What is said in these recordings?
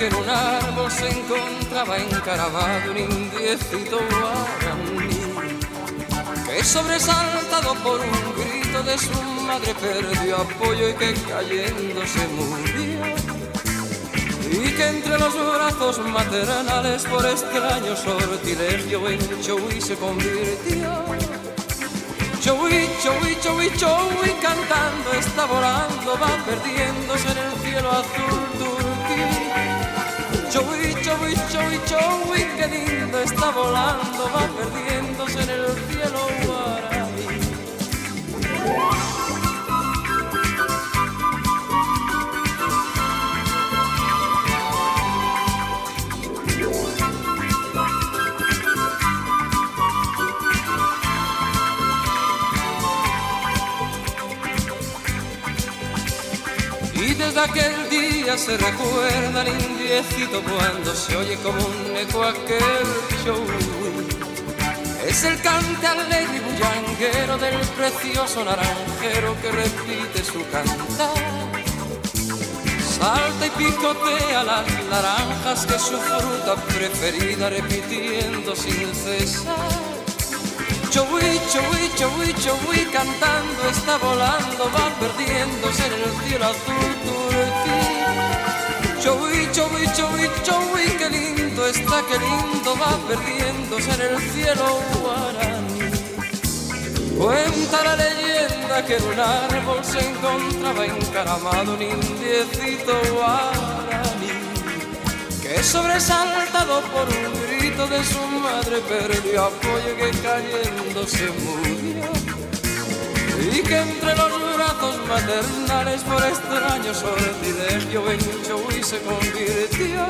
Que en un árbol se encontraba encaravado un indiecito guaraní que sobresaltado por un grito de su madre perdió apoyo y que cayendo se murió y que entre los brazos maternales por extraño sortilegio en Chowi se convirtió. Chowi, Chowi, Chowi, Chowi, cantando está volando, va perdiéndose en el cielo azul. Chowi, Chowi, Chowi, Chowi, qué lindo está volando, va perdiéndose en el cielo guaraní. Y desde aquel día se recuerda indiecito cuando se oye como un eco aquel show. Es el cante alegre y bullanguero del precioso naranjero que repite su cantar. Salta y picotea las naranjas que es su fruta preferida repitiendo sin cesar. Chowi, chowi, chowi, chowi, cantando está volando, va perdiéndose en el cielo azul. Chowi, chowi, chowi, chowi, qué lindo está, qué lindo va perdiéndose en el cielo guaraní. Cuenta la leyenda que en un árbol se encontraba encaramado un indiecito guaraní que sobresaltado por un grito de su madre perdió apoyo que cayendo se murió y que entre los brazos maternales por extraño sortilegio en Chowi se convirtió.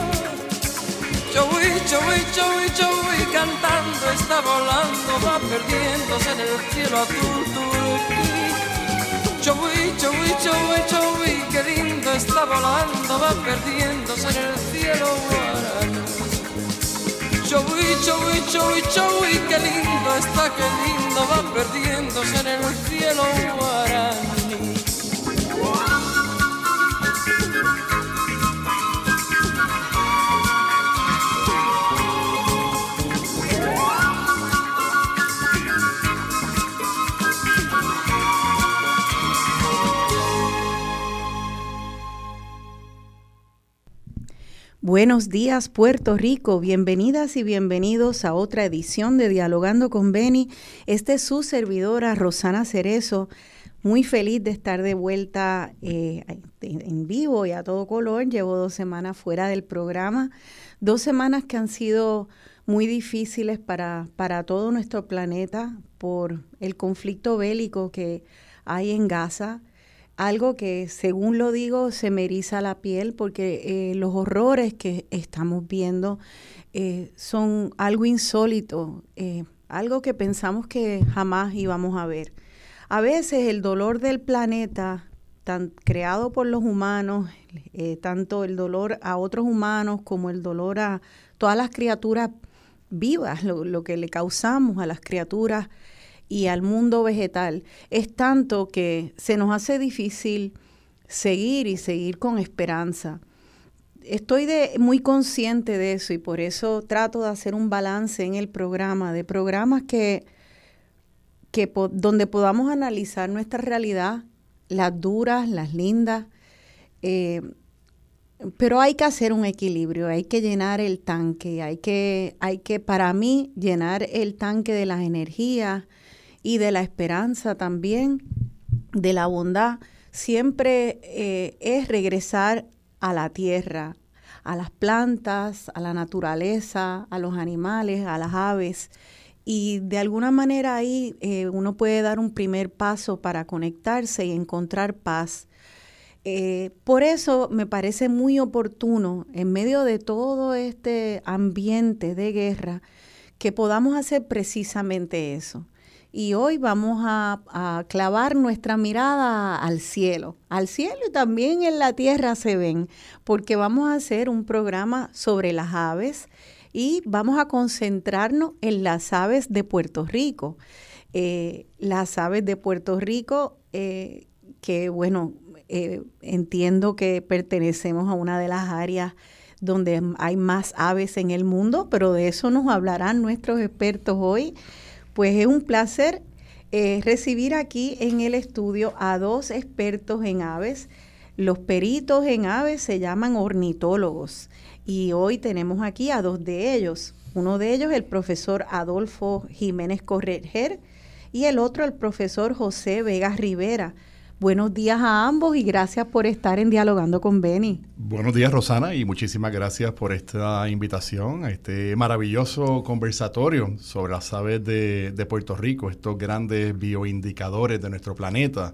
Chowi, Chowi, Chowi, Chowi, cantando está volando, va perdiéndose en el cielo azul turquí. Chowi, Chowi, Chowi, Chowi, qué lindo está volando, va perdiéndose en el cielo guaraní. Chowi, Chowi, Chowi, Chowi, qué lindo está, qué lindo va perdiéndose en el cielo guaraní. Buenos días Puerto Rico, bienvenidas y bienvenidos a otra edición de Dialogando con Beni. Este es su servidora Rosana Cerezo, muy feliz de estar de vuelta eh, en vivo y a todo color. Llevo dos semanas fuera del programa, dos semanas que han sido muy difíciles para, para todo nuestro planeta por el conflicto bélico que hay en Gaza algo que según lo digo se me eriza la piel porque eh, los horrores que estamos viendo eh, son algo insólito, eh, algo que pensamos que jamás íbamos a ver. A veces el dolor del planeta, tan creado por los humanos, tanto el dolor a otros humanos como el dolor a todas las criaturas vivas, lo, lo que le causamos a las criaturas y al mundo vegetal es tanto que se nos hace difícil seguir y seguir con esperanza. Estoy muy consciente de eso y por eso trato de hacer un balance en el programa, de programas que, que donde podamos analizar nuestra realidad, las duras, las lindas, eh, pero hay que hacer un equilibrio, hay que llenar el tanque, hay que, hay que, para mí, llenar el tanque de las energías, y de la esperanza también, de la bondad, siempre eh, es regresar a la tierra, a las plantas, a la naturaleza, a los animales, a las aves. Y de alguna manera ahí eh, uno puede dar un primer paso para conectarse y encontrar paz. Eh, por eso me parece muy oportuno, en medio de todo este ambiente de guerra, que podamos hacer precisamente eso y hoy vamos a, clavar nuestra mirada al cielo. Al cielo y también en la tierra se ven, porque vamos a hacer un programa sobre las aves y vamos a concentrarnos en las aves de Puerto Rico. Eh, las aves de Puerto Rico, eh, que bueno, eh, entiendo que pertenecemos a una de las áreas donde hay más aves en el mundo, pero de eso nos hablarán nuestros expertos hoy. Pues es un placer eh, recibir aquí en el estudio a dos expertos en aves. Los peritos en aves se llaman ornitólogos y hoy tenemos aquí a dos de ellos. Uno de ellos el profesor Adolfo Jiménez Correger y el otro el profesor José Vegas Rivera. Buenos días a ambos y gracias por estar en Dialogando con Beni. Buenos días, Rosana, y muchísimas gracias por esta invitación a este maravilloso conversatorio sobre las aves de, de Puerto Rico, estos grandes bioindicadores de nuestro planeta,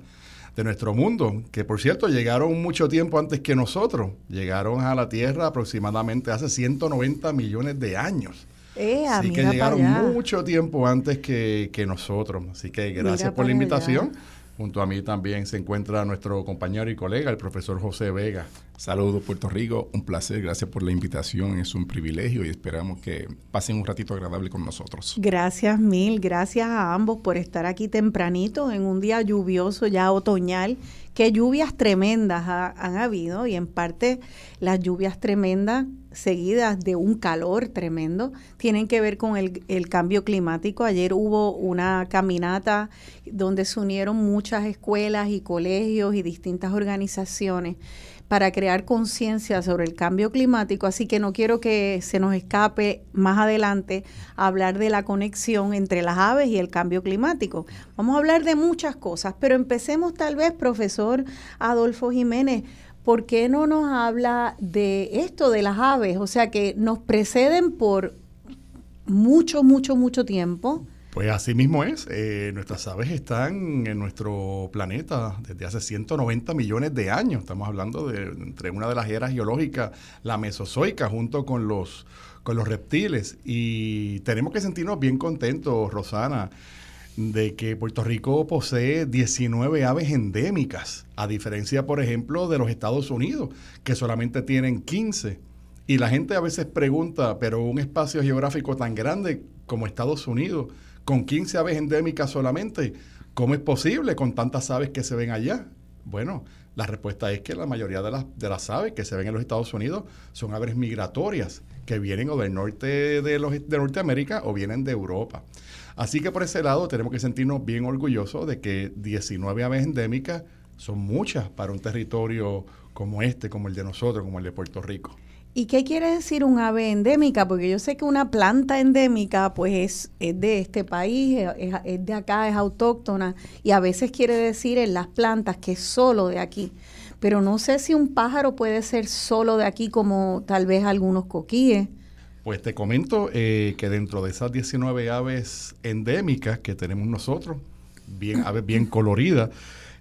de nuestro mundo, que por cierto llegaron mucho tiempo antes que nosotros. Llegaron a la Tierra aproximadamente hace 190 millones de años. Eh, Así que llegaron mucho tiempo antes que, que nosotros. Así que gracias por la invitación. Junto a mí también se encuentra nuestro compañero y colega, el profesor José Vega. Saludos Puerto Rico, un placer, gracias por la invitación, es un privilegio y esperamos que pasen un ratito agradable con nosotros. Gracias mil, gracias a ambos por estar aquí tempranito en un día lluvioso ya otoñal. Qué lluvias tremendas han habido y en parte las lluvias tremendas seguidas de un calor tremendo tienen que ver con el, el, cambio climático. Ayer hubo una caminata donde se unieron muchas escuelas y colegios y distintas organizaciones para crear conciencia sobre el cambio climático, así que no quiero que se nos escape más adelante hablar de la conexión entre las aves y el cambio climático. Vamos a hablar de muchas cosas, pero empecemos tal vez, profesor Adolfo Jiménez, ¿por qué no nos habla de esto, de las aves? O sea, que nos preceden por mucho, mucho, mucho tiempo. Pues así mismo es. Eh, nuestras aves están en nuestro planeta desde hace 190 millones de años. Estamos hablando de entre una de las eras geológicas, la mesozoica, junto con los, con los reptiles. Y tenemos que sentirnos bien contentos, Rosana, de que Puerto Rico posee 19 aves endémicas, a diferencia, por ejemplo, de los Estados Unidos, que solamente tienen 15. Y la gente a veces pregunta, pero un espacio geográfico tan grande como Estados Unidos, con 15 aves endémicas solamente, ¿cómo es posible con tantas aves que se ven allá? Bueno, la respuesta es que la mayoría de las, de las aves que se ven en los Estados Unidos son aves migratorias que vienen o del norte de, los, de Norteamérica o vienen de Europa. Así que por ese lado tenemos que sentirnos bien orgullosos de que 19 aves endémicas son muchas para un territorio como este, como el de nosotros, como el de Puerto Rico. ¿Y qué quiere decir un ave endémica? Porque yo sé que una planta endémica pues es, de este país, es, de acá, es autóctona y a veces quiere decir en las plantas que es solo de aquí. Pero no sé si un pájaro puede ser solo de aquí como tal vez algunos coquíes. Pues te comento eh, que dentro de esas 19 aves endémicas que tenemos nosotros, bien, aves bien coloridas,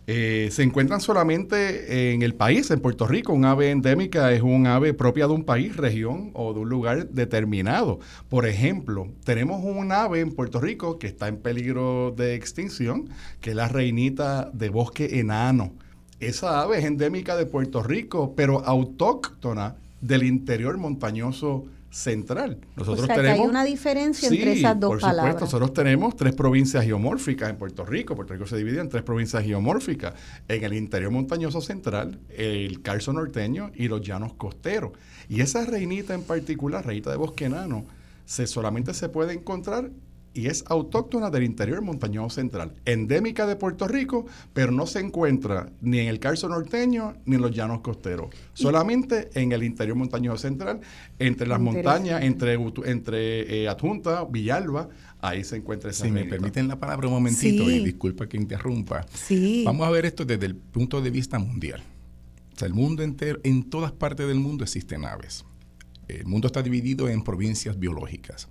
eh, se encuentran solamente en el país, en Puerto Rico. Un ave endémica es un ave propia de un país, región o de un lugar determinado. Por ejemplo, tenemos un ave en Puerto Rico que está en peligro de extinción, que es la reinita de bosque enano. Esa ave es endémica de Puerto Rico, pero autóctona del interior montañoso central. Nosotros tenemos, hay una diferencia entre esas dos por palabras. Supuesto, nosotros tenemos tres provincias geomórficas en Puerto Rico. Puerto Rico se divide en tres provincias geomórficas. En el interior montañoso central, el Carso norteño y los llanos costeros. Y esa reinita en particular, reinita de bosque enano, se, solamente se puede encontrar y es autóctona del interior montañoso central, endémica de Puerto Rico, pero no se encuentra ni en el Carso norteño ni en los llanos costeros, solamente en el interior montañoso central, entre las montañas, entre, entre eh, Adjunta, Villalba, ahí se encuentra esa Si me permiten la palabra un momentito, y disculpa que interrumpa. Sí. Vamos a ver esto desde el punto de vista mundial. O sea, el mundo entero, en todas partes del mundo existen aves. El mundo está dividido en provincias biológicas.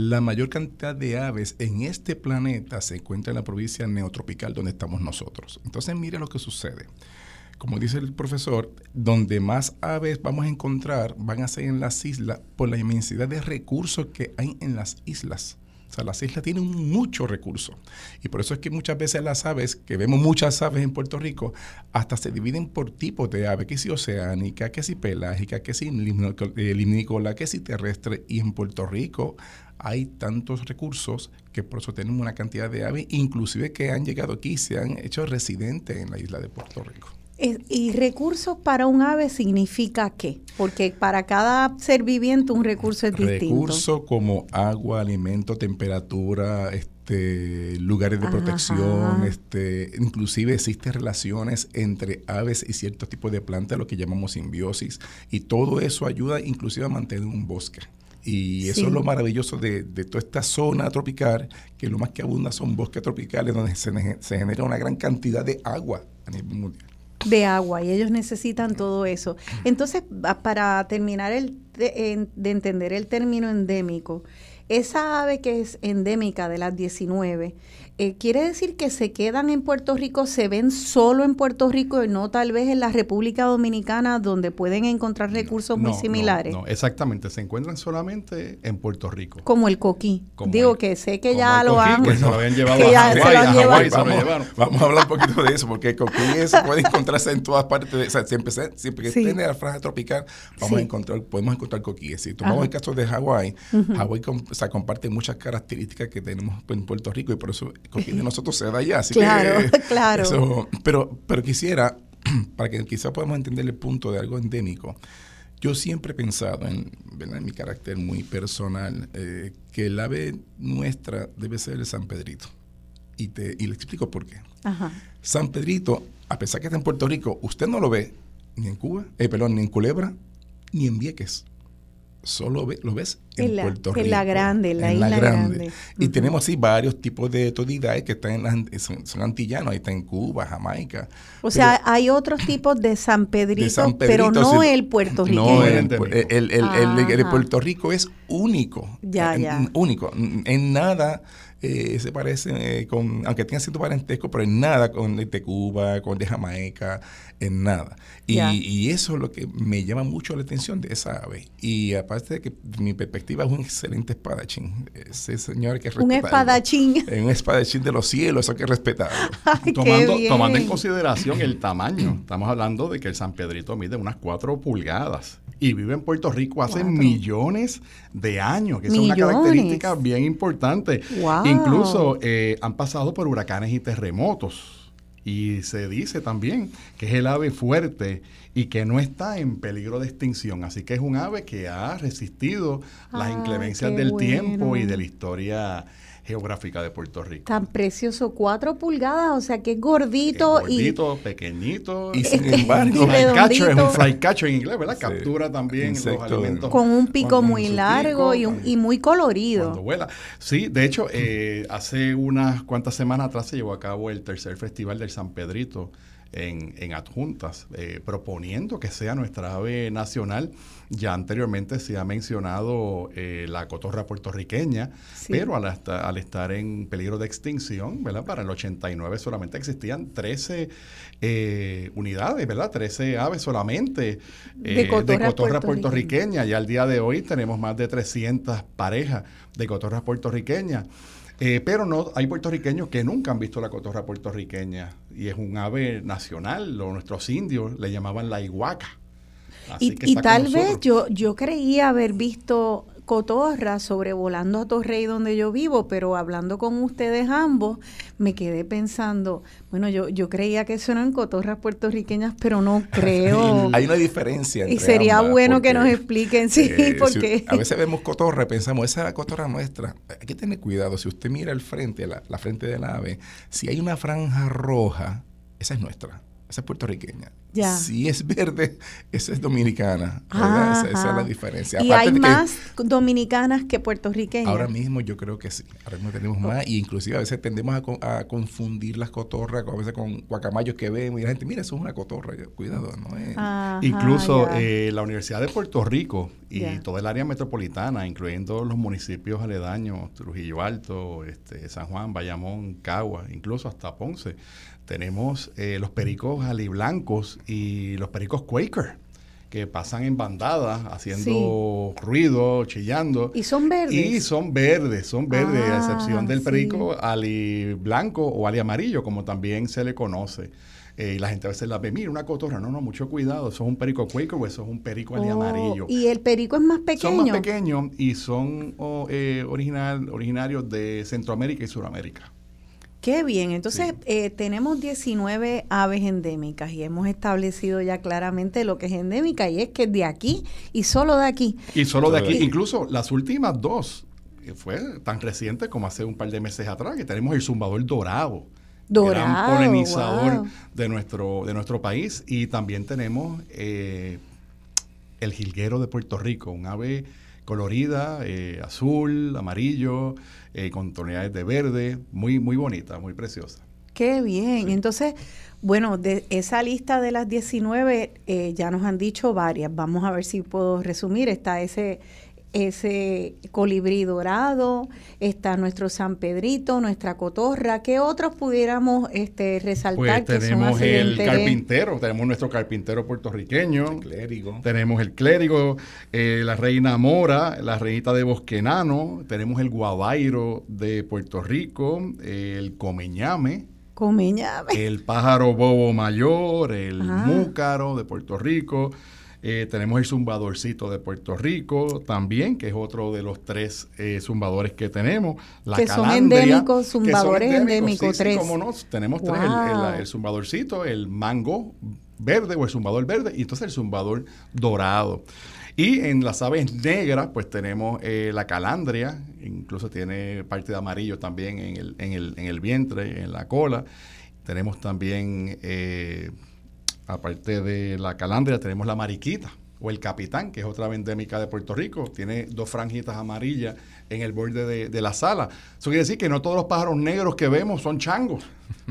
La mayor cantidad de aves en este planeta se encuentra en la provincia neotropical donde estamos nosotros. Entonces mire lo que sucede. Como dice el profesor, donde más aves vamos a encontrar van a ser en las islas por la inmensidad de recursos que hay en las islas. O sea, las islas tienen muchos recursos. Y por eso es que muchas veces las aves, que vemos muchas aves en Puerto Rico, hasta se dividen por tipos de ave, que si oceánica, que si pelágica, que si limnícola, que si terrestre. Y en Puerto Rico hay tantos recursos que por eso tenemos una cantidad de aves, inclusive que han llegado aquí y se han hecho residentes en la isla de Puerto Rico. ¿Y recursos para un ave significa qué? Porque para cada ser viviente un recurso es distinto. Recursos como agua, alimento, temperatura, este, lugares de protección, este, inclusive existen relaciones entre aves y ciertos tipos de plantas, lo que llamamos simbiosis, y todo eso ayuda inclusive a mantener un bosque. Y eso es lo maravilloso de, toda esta zona tropical, que lo más que abunda son bosques tropicales donde se, se genera una gran cantidad de agua a nivel mundial de agua y ellos necesitan todo eso. Entonces, para terminar el, de, de, entender el término endémico, esa ave que es endémica de las 19, eh, ¿quiere decir que se quedan en Puerto Rico, se ven solo en Puerto Rico y no tal vez en la República Dominicana donde pueden encontrar recursos muy similares? No, exactamente, se encuentran solamente en Puerto Rico. Como el coquí. Digo que sé que ya lo han... Que se lo habían llevado a vamos, a hablar un poquito de eso, porque el coquí se puede encontrarse en todas partes, o sea, siempre, siempre que tiene la franja tropical, vamos a encontrar, podemos encontrar coquíes. Si tomamos el caso de Hawái, Hawái comparte muchas características que tenemos en Puerto Rico y por eso de nosotros se da allá. Así claro, claro. pero, pero quisiera, para que quizá podamos entender el punto de algo endémico, yo siempre he pensado, en, en mi carácter muy personal, eh, que el ave nuestra debe ser el San Pedrito. Y, te, y le explico por qué. San Pedrito, a pesar que está en Puerto Rico, usted no lo ve ni en Cuba, eh, perdón, ni en Culebra, ni en Vieques solo lo ves en, Puerto Rico. En la grande, en la isla grande. Y tenemos así varios tipos de autoridades que están en son, antillanos, ahí está en Cuba, Jamaica. O sea, hay otros tipos de San Pedrito, pero no el puertorriqueño. No, el, el, el, Puerto Rico es único. Ya, ya. Único. En nada eh, se parecen, eh, con, aunque tengan cierto parentesco, pero en nada con el de Cuba, con el de Jamaica, en nada. Y, eso es lo que me llama mucho la atención de esa ave. Y aparte de que mi perspectiva es un excelente espadachín. Ese señor que Un espadachín. Un espadachín de los cielos, eso hay que respetarlo. tomando, tomando en consideración el tamaño, estamos hablando de que el San Pedrito mide unas cuatro pulgadas y vive en Puerto Rico hace millones de años, que es una característica bien importante. Incluso eh, han pasado por huracanes y terremotos. Y se dice también que es el ave fuerte y que no está en peligro de extinción. Así que es un ave que ha resistido las ah, inclemencias del tiempo y de la historia geográfica de Puerto Rico. Tan precioso, cuatro pulgadas, o sea que es gordito. Es gordito, pequeñito. Y sin embargo, flycatcher es un flycatcher en inglés, ¿verdad? Captura también los alimentos. Con un pico muy largo y, y, muy colorido. Cuando vuela. Sí, de hecho, eh, hace unas cuantas semanas atrás se llevó a cabo el tercer festival del San Pedrito en, adjuntas, eh, proponiendo que sea nuestra ave nacional. Ya anteriormente se ha mencionado eh, la cotorra puertorriqueña, pero al, al, estar en peligro de extinción, ¿verdad? Para el 89 solamente existían 13 eh, unidades, ¿verdad? 13 aves solamente de cotorra, puertorriqueña. Y al día de hoy tenemos más de 300 parejas de cotorras puertorriqueñas. Eh, pero no hay puertorriqueños que nunca han visto la cotorra puertorriqueña y es un ave nacional, o nuestros indios le llamaban la iguaca. y, tal vez yo, yo creía haber visto cotorras sobrevolando a Torrey donde yo vivo, pero hablando con ustedes ambos, me quedé pensando, bueno, yo, yo creía que eso eran cotorras puertorriqueñas, pero no creo. Hay una diferencia. Entre y sería bueno que nos expliquen, sí, eh, porque... a veces vemos cotorra y pensamos, esa es la cotorra nuestra. Hay que tener cuidado, si usted mira el frente, la, la frente del ave, si hay una franja roja, esa es nuestra esa es puertorriqueña. Si es verde, esa es dominicana. Esa, es la diferencia. ¿Y hay más dominicanas que puertorriqueñas? Ahora mismo yo creo que sí. Ahora mismo tenemos más. Y inclusive a veces tendemos a, confundir las cotorras a veces con guacamayos que vemos. Y la gente, mira, eso es una cotorra. Cuidado, no es. Incluso eh, la Universidad de Puerto Rico y toda el área metropolitana, incluyendo los municipios aledaños, Trujillo Alto, este, San Juan, Bayamón, Cagua, incluso hasta Ponce, tenemos eh, los pericos aliblancos y los pericos Quaker. que pasan en bandadas haciendo ruido, chillando. Y son verdes. Y son verdes, son verdes, a Ah, excepción del sí. perico ali blanco o ali amarillo, como también se le conoce. Eh, y la gente a veces la ve, mira, una cotorra. No, no, mucho cuidado. Eso es un perico cuico o eso es un perico ali Oh, amarillo. Y el perico es más pequeño. Son más pequeños y son oh, eh, original, originarios de Centroamérica y Sudamérica. Qué bien, entonces Sí. eh, tenemos 19 aves endémicas y hemos establecido ya claramente lo que es endémica y es que es de aquí y solo de aquí. Y solo de aquí, incluso las últimas dos, que fue tan reciente como hace un par de meses atrás, que tenemos el zumbador dorado. Dorado, Gran polinizador wow. de, nuestro, de nuestro país. Y también tenemos eh, el jilguero de Puerto Rico, un ave colorida, eh, azul, amarillo, eh, con tonalidades de verde, muy, muy bonita, muy preciosa. Qué bien, entonces, bueno, de esa lista de las 19 eh, ya nos han dicho varias, vamos a ver si puedo resumir, está ese ese colibrí dorado, está nuestro San Pedrito, nuestra cotorra, ¿qué otros pudiéramos este, resaltar Pues que son tenemos el carpintero, tenemos nuestro carpintero puertorriqueño, Clérigo. tenemos el clérigo, eh, la reina mora, la reinita de Bosquenano, tenemos el guabairo de Puerto Rico, eh, el comeñame, Comeñame. el pájaro bobo mayor, el Ah. múcaro de Puerto Rico, eh, tenemos el zumbadorcito de Puerto Rico también, que es otro de los tres eh, zumbadores que tenemos. La Que son calandria, endémicos, que son zumbadores endémicos, sí, sí, tres. cómo no, tenemos tres, el- el, Wow. el zumbadorcito, el mango verde o el zumbador verde y entonces el zumbador dorado. Y en las aves negras, pues tenemos eh, la calandria, incluso tiene parte de amarillo también en el, en el, en el vientre, en la cola. Tenemos también, eh, aparte de la calandria, tenemos la mariquita o el capitán, que es otra endémica de Puerto Rico. Tiene dos franjitas amarillas en el borde de, de la sala. Eso quiere decir que no todos los pájaros negros que vemos son changos.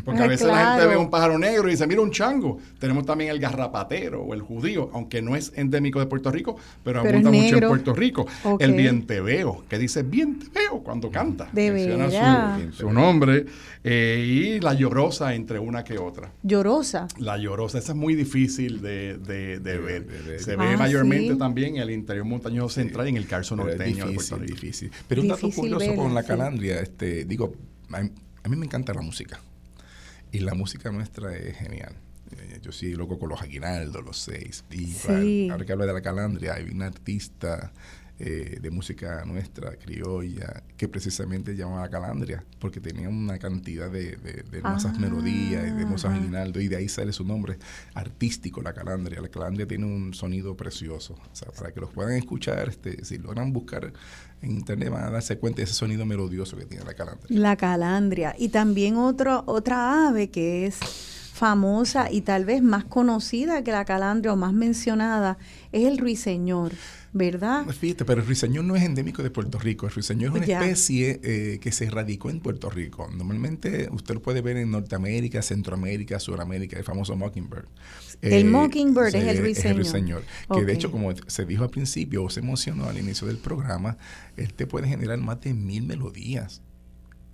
Porque a Ah, veces la gente ve un pájaro negro y dice, mira un chango. Tenemos también el garrapatero o el judío, aunque no es endémico de Puerto Rico, pero, Pero abunda mucho en. Puerto Rico. Ok. El vienteveo, que dice vienteveo cuando canta. De Menciona su, su nombre. eh, y la llorosa entre una que otra. Llorosa. La llorosa, esa es muy difícil de, de- de De- ver. de. Se Ah, ve mayormente sí. también en el interior montañoso central y en el calzo norteño de difícil, Puerto Rico. difícil. Pero un dato curioso verla, con la sí. calandria, este, digo, a, mí- a mí me encanta la música. Y la música nuestra es genial. Eh, Yo sí loco con los aguinaldos, los seis. Y Sí. ahora que hablo de la calandria, hay una artista eh, de música nuestra, criolla, que precisamente llamaba calandria, porque tenía una cantidad de, de, de hermosas Ah, melodías y de hermosos aguinaldos, y de ahí sale su nombre artístico, la calandria. La calandria tiene un sonido precioso. O sea, para que los puedan escuchar, este, si logran buscar en internet van a darse cuenta de ese sonido melodioso que tiene la calandria. La calandria. Y también otro, otra ave que es famosa y tal vez más conocida que la calandria o más mencionada es el ruiseñor, ¿verdad? Fíjate, pero el ruiseñor no es endémico de Puerto Rico. El ruiseñor es una Ya. especie eh, que se radicó en Puerto Rico. Normalmente usted lo puede ver en Norteamérica, Centroamérica, Suramérica, el famoso mockingbird. El mockingbird es el ruiseñor. ruiseñor. Que de hecho, como se dijo al principio o se mencionó al inicio del programa, este puede generar más de mil melodías.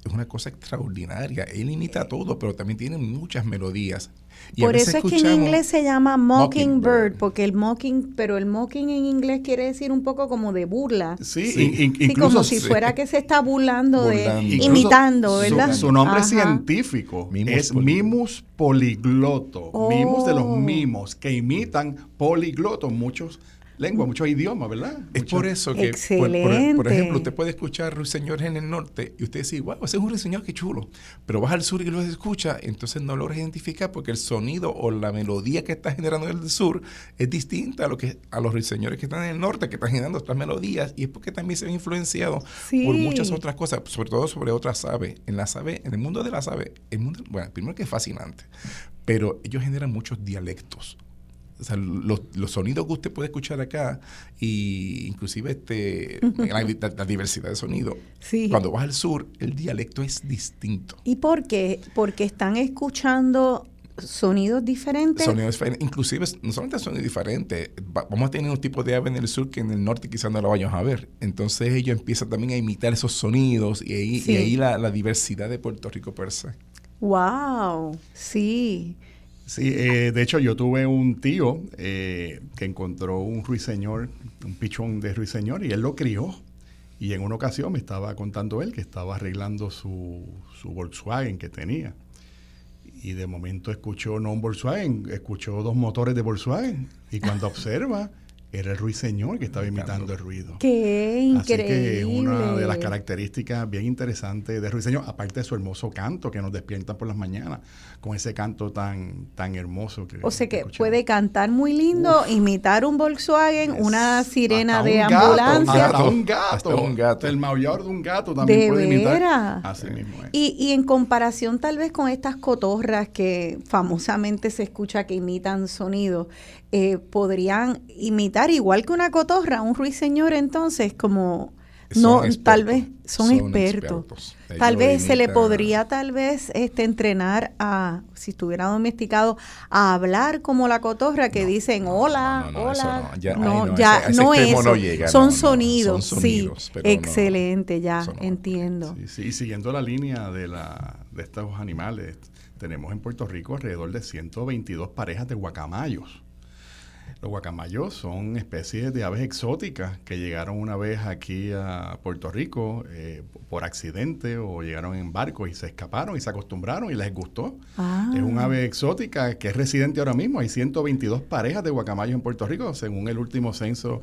Es una cosa extraordinaria. Él imita todo, pero también tiene muchas melodías. Y Por eso es que en inglés se llama mockingbird, Mockingbird. porque el mocking, pero el mocking en inglés quiere decir un poco como de burla. Sí, Sí. in- in- Sí, incluso como si sí. fuera que se está burlando, de. Incluso imitando, ¿verdad? Su, nombre Ajá. científico Mimus es poligloto. Mimus poligloto. Mimus de los Oh. mimos que imitan poliglotos, muchos lenguas, muchos idiomas, ¿verdad? Es por eso que, por- por, por Excelente. ejemplo, usted puede escuchar ruiseñores en el norte y usted dice, wow, ese es un ruiseñor, qué chulo. Pero vas al sur y lo escucha, entonces no logras identificar porque el sonido o la melodía que está generando el sur es distinta a, lo que, a los ruiseñores que están en el norte, que están generando otras melodías. Y es porque también se ven influenciados Sí. por muchas otras cosas, sobre todo sobre otras aves. En las aves, en el mundo de las aves, el mundo, bueno, primero que es fascinante, pero ellos generan muchos dialectos. O sea, los, los sonidos que usted puede escuchar acá, y inclusive este, la, la diversidad de sonido, Sí. cuando vas al sur, el dialecto es distinto. ¿Y por qué? Porque están escuchando sonidos diferentes. Sonidos diferentes, inclusive no solamente sonidos diferentes, va- vamos a tener un tipo de ave en el sur que en el norte quizás no lo vayamos a ver. Entonces ellos empiezan también a imitar esos sonidos y ahí, Sí. y ahí la, la diversidad de Puerto Rico per se. Wow, sí. Sí, eh, de hecho yo tuve un tío eh, que encontró un ruiseñor, un pichón de ruiseñor, y él lo crió. Y en una ocasión me estaba contando él que estaba arreglando su, su Volkswagen que tenía. Y de momento escuchó, no un Volkswagen, escuchó dos motores de Volkswagen. Y cuando observa, era el ruiseñor que estaba imitando el ruido. ¡Qué increíble! Así que una de las características bien interesantes de ruiseñor, aparte de su hermoso canto que nos despierta por las mañanas, con ese canto tan, tan hermoso que O sea que, puede cantar muy lindo, imitar un Volkswagen, una sirena de ambulancia. hasta un gato. un gato. El maullador de un gato también puede imitar. Así mismo es. Y, y en comparación tal vez con estas cotorras que famosamente se escucha que imitan sonidos, eh, podrían imitar igual que una cotorra, un ruiseñor entonces como no tal vez son, expertos, tal vez se le podría tal vez este entrenar a si estuviera domesticado a hablar como la cotorra que dicen hola hola no ya no, es son, sonidos, sí. excelente ya entiendo. Sí, sí, siguiendo la línea de la de estos animales tenemos en Puerto Rico alrededor de 122 parejas de guacamayos los guacamayos son especies de aves exóticas que llegaron una vez aquí a Puerto Rico eh, por accidente o llegaron en barco y se escaparon y se acostumbraron y les gustó. Ah. Es un ave exótica que es residente ahora mismo. Hay 122 parejas de guacamayos en Puerto Rico, según el último censo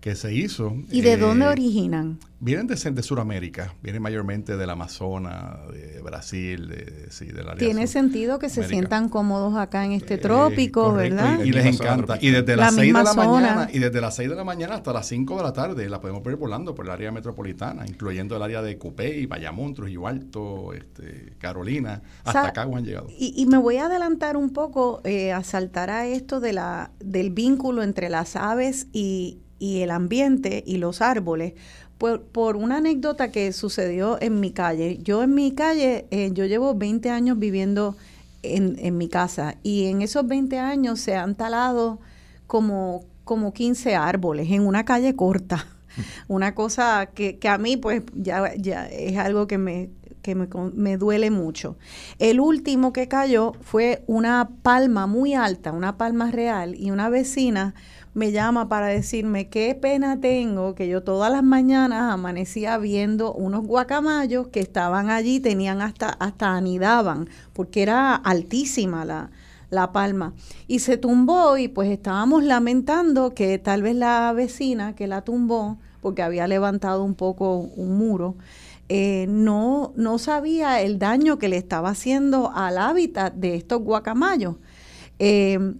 que se hizo. ¿Y de dónde eh, originan? Vienen de, de Sudamérica, vienen mayormente del Amazonas, de Brasil, de, sí, del área Tiene sentido que se sientan cómodos acá en este eh, trópico, ¿verdad? Y, les encanta. Y desde las 6 de la mañana, y desde las 6 de la mañana hasta las 5 de la tarde la podemos ver volando por el área metropolitana, incluyendo el área de Cupey, Bayamón, Trujillo Alto, este, Carolina, hasta acá han llegado. Y, me voy a adelantar un poco eh, a saltar a esto de la, del vínculo entre las aves y, y el ambiente y los árboles por, por, una anécdota que sucedió en mi calle. Yo en mi calle, eh, yo llevo 20 años viviendo en, en, mi casa y en esos 20 años se han talado como, como 15 árboles en una calle corta. Una cosa que, que a mí pues ya, ya es algo que me que me, me, duele mucho. El último que cayó fue una palma muy alta, una palma real, y una vecina me llama para decirme qué pena tengo que yo todas las mañanas amanecía viendo unos guacamayos que estaban allí, tenían hasta, hasta anidaban, porque era altísima la, la palma. Y se tumbó y pues estábamos lamentando que tal vez la vecina que la tumbó, porque había levantado un poco un muro, eh, no, no sabía el daño que le estaba haciendo al hábitat de estos guacamayos. Eh,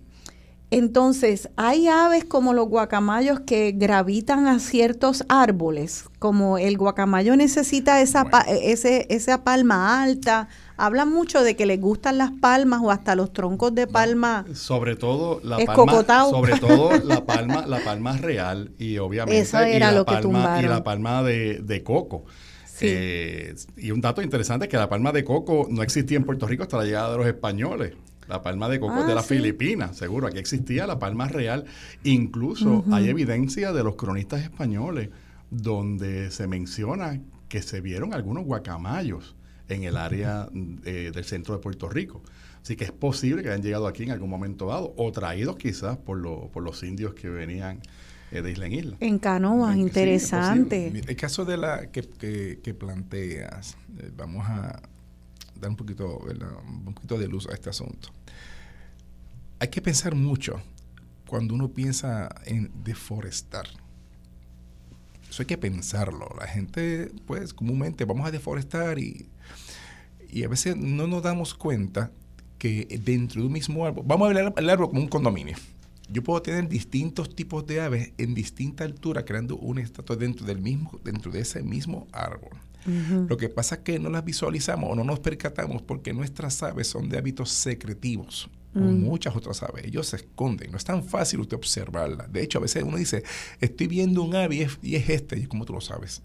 entonces, hay aves como los guacamayos que gravitan a ciertos árboles, como el guacamayo necesita esa, ese, esa palma alta. Hablan mucho de que les gustan las palmas o hasta los troncos de palma. sobre todo la palma, sobre todo la palma, la palma real y obviamente y la palma, y la palma de, coco. Eh, y un dato interesante es que la palma de coco no existía en Puerto Rico hasta la llegada de los españoles. La palma de coco de las ah, Filipinas, seguro. Aquí existía la palma real. Incluso hay evidencia de los cronistas españoles donde se menciona que se vieron algunos guacamayos en el área eh, del centro de Puerto Rico. Así que es posible que hayan llegado aquí en algún momento dado o traídos quizás por, por los indios que venían eh, de isla en isla. En canoas, interesante. el caso de la que, que, planteas, eh, vamos a dar un poquito, un poquito de luz a este asunto. Hay que pensar mucho cuando uno piensa en deforestar. Eso hay que pensarlo. La gente, pues, comúnmente vamos a deforestar y, y a veces no nos damos cuenta que dentro de un mismo árbol, vamos a ver el árbol como un condominio. Yo puedo tener distintos tipos de aves en distinta altura creando un estatua dentro del mismo, dentro de ese mismo árbol. Lo que pasa es que no las visualizamos o no nos percatamos porque nuestras aves son de hábitos secretivos. Mm. muchas otras aves, ellos se esconden, no es tan fácil usted observarla. De hecho, a veces uno dice, estoy viendo un ave y es, y es este, y como tú lo sabes.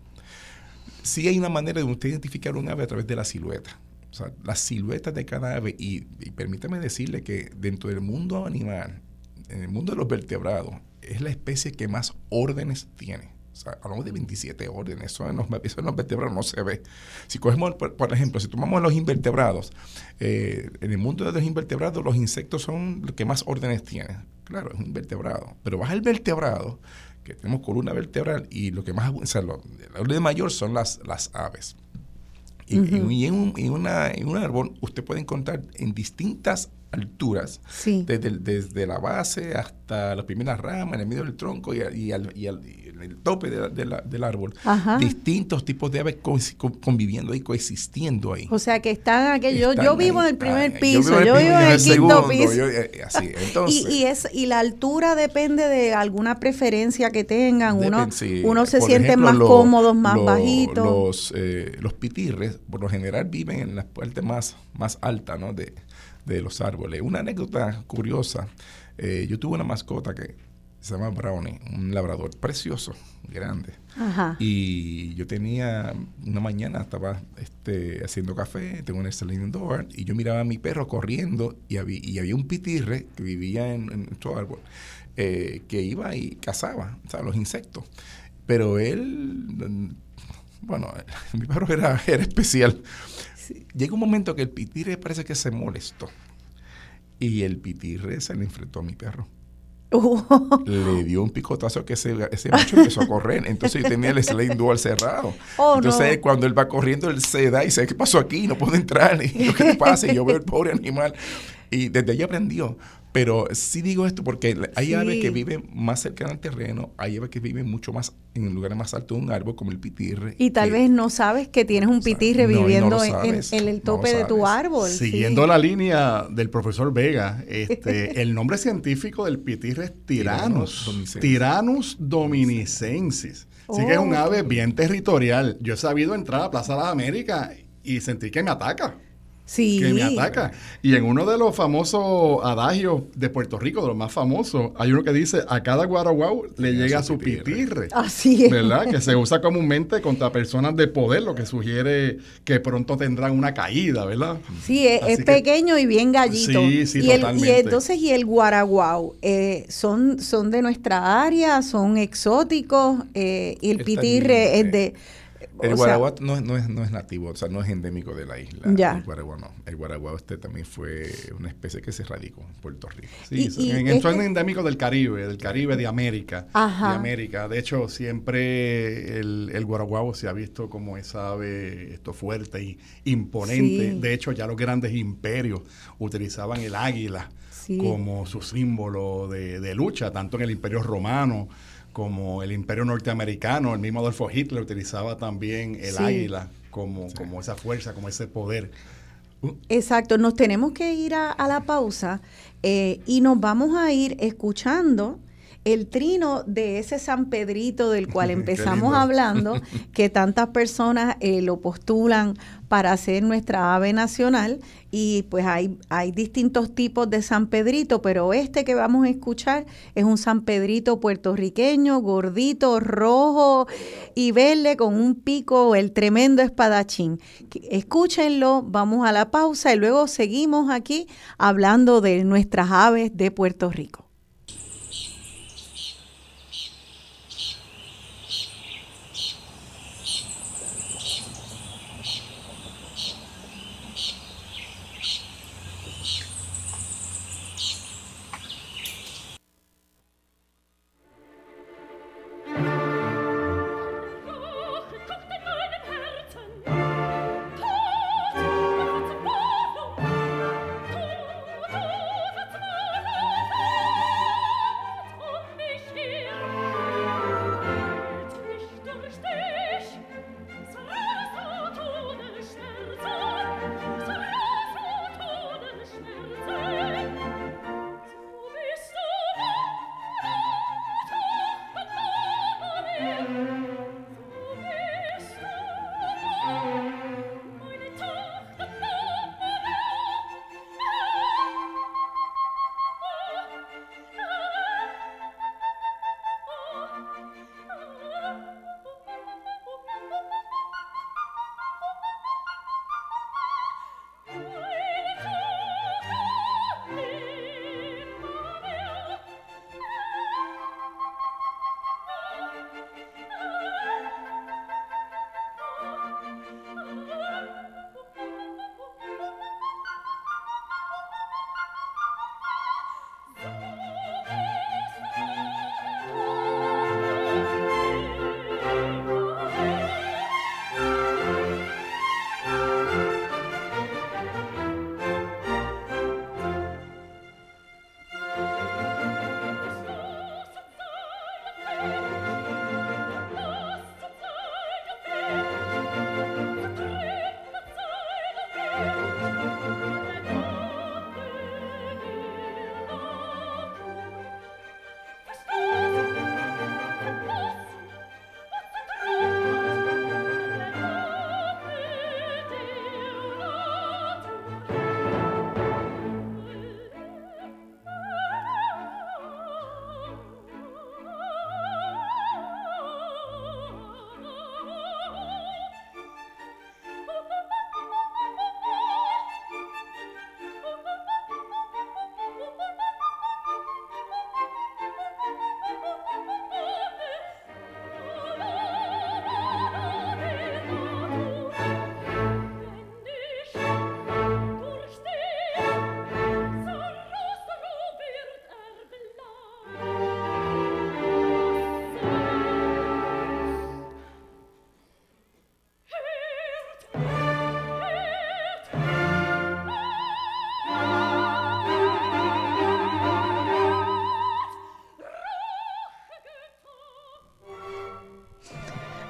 Sí hay una manera de usted identificar un ave a través de la silueta. O sea, las siluetas de cada ave, y, y permítame decirle que dentro del mundo animal, en el mundo de los vertebrados, es la especie que más órdenes tiene O sea, hablamos de 27 órdenes. Eso en los, eso en los vertebrados no se ve. Si cogemos, por, ejemplo, si tomamos los invertebrados, eh, en el mundo de los invertebrados, los insectos son los que más órdenes tienen. Claro, es un invertebrado. Pero vas al vertebrado, que tenemos columna vertebral, y lo que más, o sea, lo, la orden mayor son las, las aves. Y, en, un, en, una, en un árbol usted puede encontrar en distintas alturas, desde, desde, la base hasta las primeras ramas, en el medio del tronco y, y, al, y, al, el tope del árbol, distintos tipos de aves conviviendo y coexistiendo ahí. O sea que están aquellos, yo, vivo en el primer piso, yo vivo en el, quinto piso. Y, es, y la altura depende de alguna preferencia que tengan, uno, uno se siente más cómodos, más bajitos. Los, eh, los pitirres, por lo general, viven en las partes más, más altas ¿no? de, de los árboles. Una anécdota curiosa, eh, yo tuve una mascota que se llama Brownie, un labrador precioso, grande. Y yo tenía, una mañana estaba este, haciendo café, tengo un sliding door, y yo miraba a mi perro corriendo y había, y había un pitirre que vivía en, en nuestro árbol, eh, que iba y cazaba o los insectos. Pero él, bueno, mi perro era, era especial. Llega un momento que el pitirre parece que se molestó. Y el pitirre se le enfrentó a mi perro. Le dio un picotazo que ese, ese macho empezó a correr. Entonces yo tenía el slide dual cerrado. Oh, Entonces cuando él va corriendo, él se da y dice, ¿qué pasó aquí? No puedo entrar. Y yo, ¿qué pasa? Y yo veo el pobre animal. Y desde ahí aprendió. Pero sí digo esto porque hay aves que viven más cerca del terreno, hay aves que viven mucho más en lugares más altos de un árbol, como el pitirre. Y tal vez no sabes que tienes un pitirre viviendo en, el tope de tu árbol. Siguiendo la línea del profesor Vega, este, el nombre científico del pitirre es Tyrannus. Tyrannus dominicensis. Así que es un oh. ave bien territorial. Yo he sabido entrar a Plaza de las Américas y sentí que me ataca que me ataca. Y en uno de los famosos adagios de Puerto Rico, de los más famosos, hay uno que dice, a cada guaraguau le llega su pitirre. Así es. ¿Verdad? Que se usa comúnmente contra personas de poder, lo que sugiere que pronto tendrán una caída, ¿verdad? Sí, es, pequeño y bien gallito. Sí, sí, y y entonces, ¿y el guaraguau? Eh, ¿son, ¿Son de nuestra área? ¿Son exóticos? Eh, y el pitirre es de el guaraguao no, no, es, no es nativo, o sea, no es endémico de la isla. El guaraguao no. El guaraguao este también fue una especie que se radicó en Puerto Rico. Sí, en, son endémicos del Caribe, del Caribe de América. De América. De hecho, siempre el, el guaraguao se ha visto como esa ave esto fuerte y imponente. De hecho, ya los grandes imperios utilizaban el águila como su símbolo de, de lucha, tanto en el imperio romano como el imperio norteamericano, el mismo Adolfo Hitler utilizaba también el águila como, como esa fuerza, como ese poder. Exacto, nos tenemos que ir a, la pausa eh, y nos vamos a ir escuchando el trino de ese San Pedrito del cual empezamos hablando, que tantas personas eh, lo postulan para ser nuestra ave nacional y pues hay, hay distintos tipos de San Pedrito, pero este que vamos a escuchar es un San Pedrito puertorriqueño, gordito, rojo y verde con un pico, el tremendo espadachín. Escúchenlo, vamos a la pausa y luego seguimos aquí hablando de nuestras aves de Puerto Rico.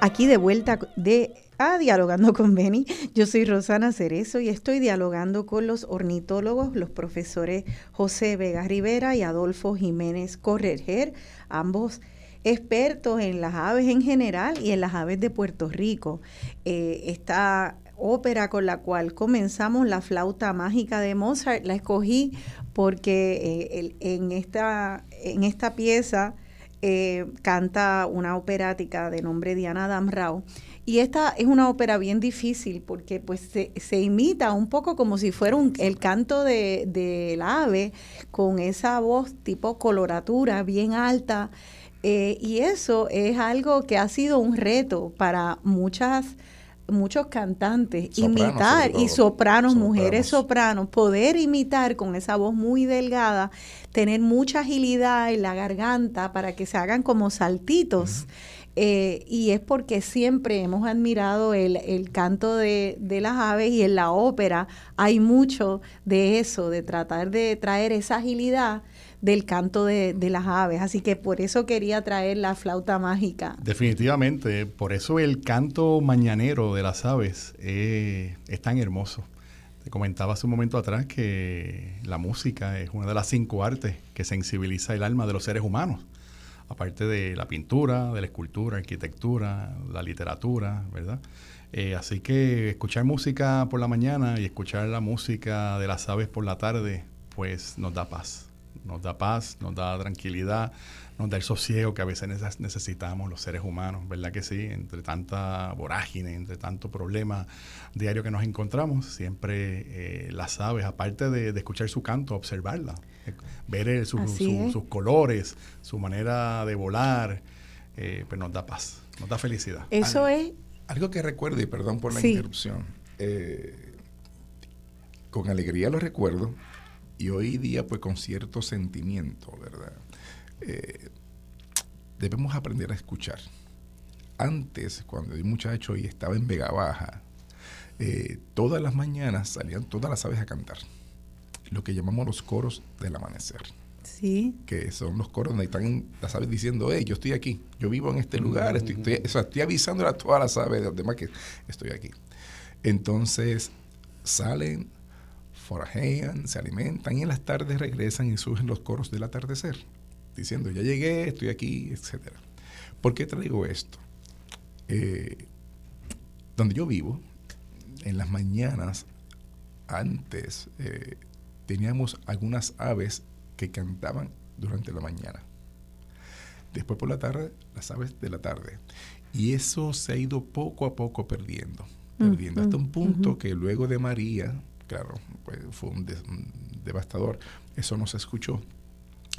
Aquí de vuelta de a Dialogando con Beni. Yo soy Rosana Cerezo y estoy dialogando con los ornitólogos, los profesores José Vega Rivera y Adolfo Jiménez Correger, ambos expertos en las aves en general y en las aves de Puerto Rico. Eh, esta ópera con la cual comenzamos, la flauta mágica de Mozart, la escogí porque eh, en, esta, en esta pieza eh, canta una operática de nombre Diana Damrau. Y esta es una ópera bien difícil porque pues se, imita un poco como si fuera el canto del de, ave con esa voz tipo coloratura bien alta. Eh, y eso es algo que ha sido un reto para muchas muchos cantantes imitar y sopranos, mujeres sopranos, poder imitar con esa voz muy delgada, tener mucha agilidad en la garganta para que se hagan como saltitos. Eh, y es porque siempre hemos admirado el, el canto de, de, las aves y en la ópera hay mucho de eso, de tratar de traer esa agilidad del canto de, las aves. Así que por eso quería traer la flauta mágica. Definitivamente, por eso el canto mañanero de las aves es tan hermoso. Te comentaba hace un momento atrás que la música es una de las cinco artes que sensibiliza el alma de los seres humanos. Aparte de la pintura, de la escultura, arquitectura, la literatura, ¿verdad? Eh, así que escuchar música por la mañana y escuchar la música de las aves por la tarde, pues nos da paz nos da paz, nos da tranquilidad, nos da el sosiego que a veces necesitamos los seres humanos, ¿verdad que sí? Entre tanta vorágine, entre tanto problema diario que nos encontramos, siempre eh, las aves, aparte de, escuchar su canto, observarla, eh, ver sus colores, su manera de volar, eh, pues nos da paz, nos da felicidad. Eso es... Algo que recuerdo, y perdón por la interrupción, con alegría lo recuerdo, y hoy día pues con cierto sentimiento, ¿verdad? Eh, debemos aprender a escuchar. Antes, cuando yo muchacho y estaba en Vega Baja, eh, todas las mañanas salían todas las aves a cantar, lo que llamamos los coros del amanecer. Sí. Que son los coros donde están las aves diciendo, hey, yo estoy aquí, yo vivo en este lugar, estoy, estoy, estoy avisándole a todas las aves, los demás que estoy aquí. Entonces salen, forajean, se alimentan y en las tardes regresan y surgen los coros del atardecer, diciendo, ya llegué, estoy aquí, etc. ¿Por qué traigo esto? Eh, donde yo vivo, en las mañanas, antes, eh, teníamos algunas aves que cantaban durante la mañana. Después por la tarde, las aves de la tarde. Y eso se ha ido poco a poco perdiendo, perdiendo, hasta un punto que luego de María, claro, pues, fue un, devastador. Eso no se escuchó.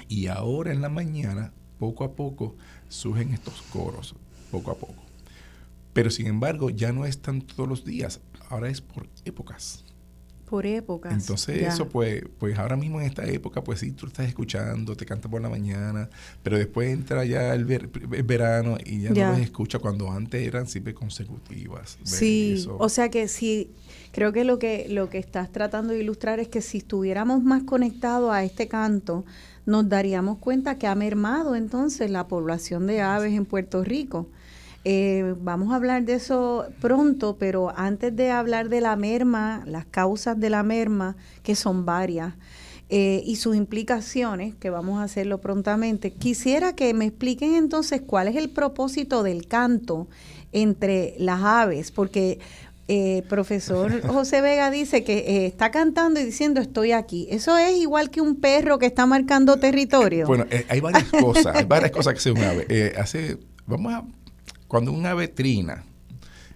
Y ahora en la mañana, poco a poco, surgen estos coros, poco a poco. Pero sin embargo, ya no están todos los días, ahora es por épocas. Por épocas. Entonces eso pues, pues ahora mismo en esta época, pues sí, tú estás escuchando, te canta por la mañana, pero después entra ya el, verano y ya, no las escucha cuando antes eran siempre consecutivas. Sí, o sea que sí, creo que lo que lo que estás tratando de ilustrar es que si estuviéramos más conectados a este canto, nos daríamos cuenta que ha mermado entonces la población de aves en Puerto Rico. Eh, vamos a hablar de eso pronto, pero antes de hablar de la merma, las causas de la merma, que son varias, eh, y sus implicaciones, que vamos a hacerlo prontamente, quisiera que me expliquen entonces cuál es el propósito del canto entre las aves, porque eh, profesor José Vega dice que eh, está cantando y diciendo estoy aquí. ¿Eso es igual que un perro que está marcando territorio? Bueno, hay varias cosas, hay varias cosas que hace un ave. hace, vamos a cuando un ave trina,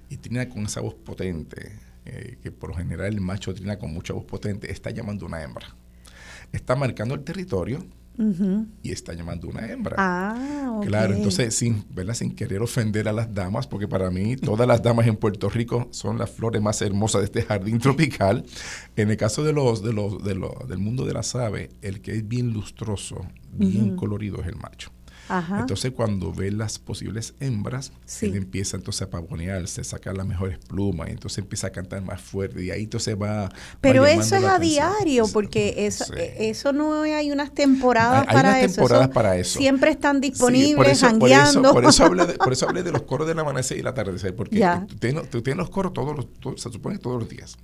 y trina con esa voz potente, eh, que por lo general el macho trina con mucha voz potente, está llamando a una hembra. Está marcando el territorio y está llamando una hembra. Ah, Claro, entonces sin, sin querer ofender a las damas, porque para mí todas las damas en Puerto Rico son las flores más hermosas de este jardín tropical. En el caso de los, de los, de del mundo de las aves, el que es bien lustroso, bien colorido es el macho. Entonces cuando ve las posibles hembras, él empieza entonces a pavonearse, sacar las mejores plumas, y entonces empieza a cantar más fuerte y ahí entonces va... Pero eso es a diario, porque eso, eso no hay unas temporadas hay, para unas temporadas para eso. Siempre están disponibles, por eso, por eso, hablé de, por eso hablé de los coros del amanecer y el atardecer, porque tú tienes, tú tienes, los coros todos los, se supone todos los días.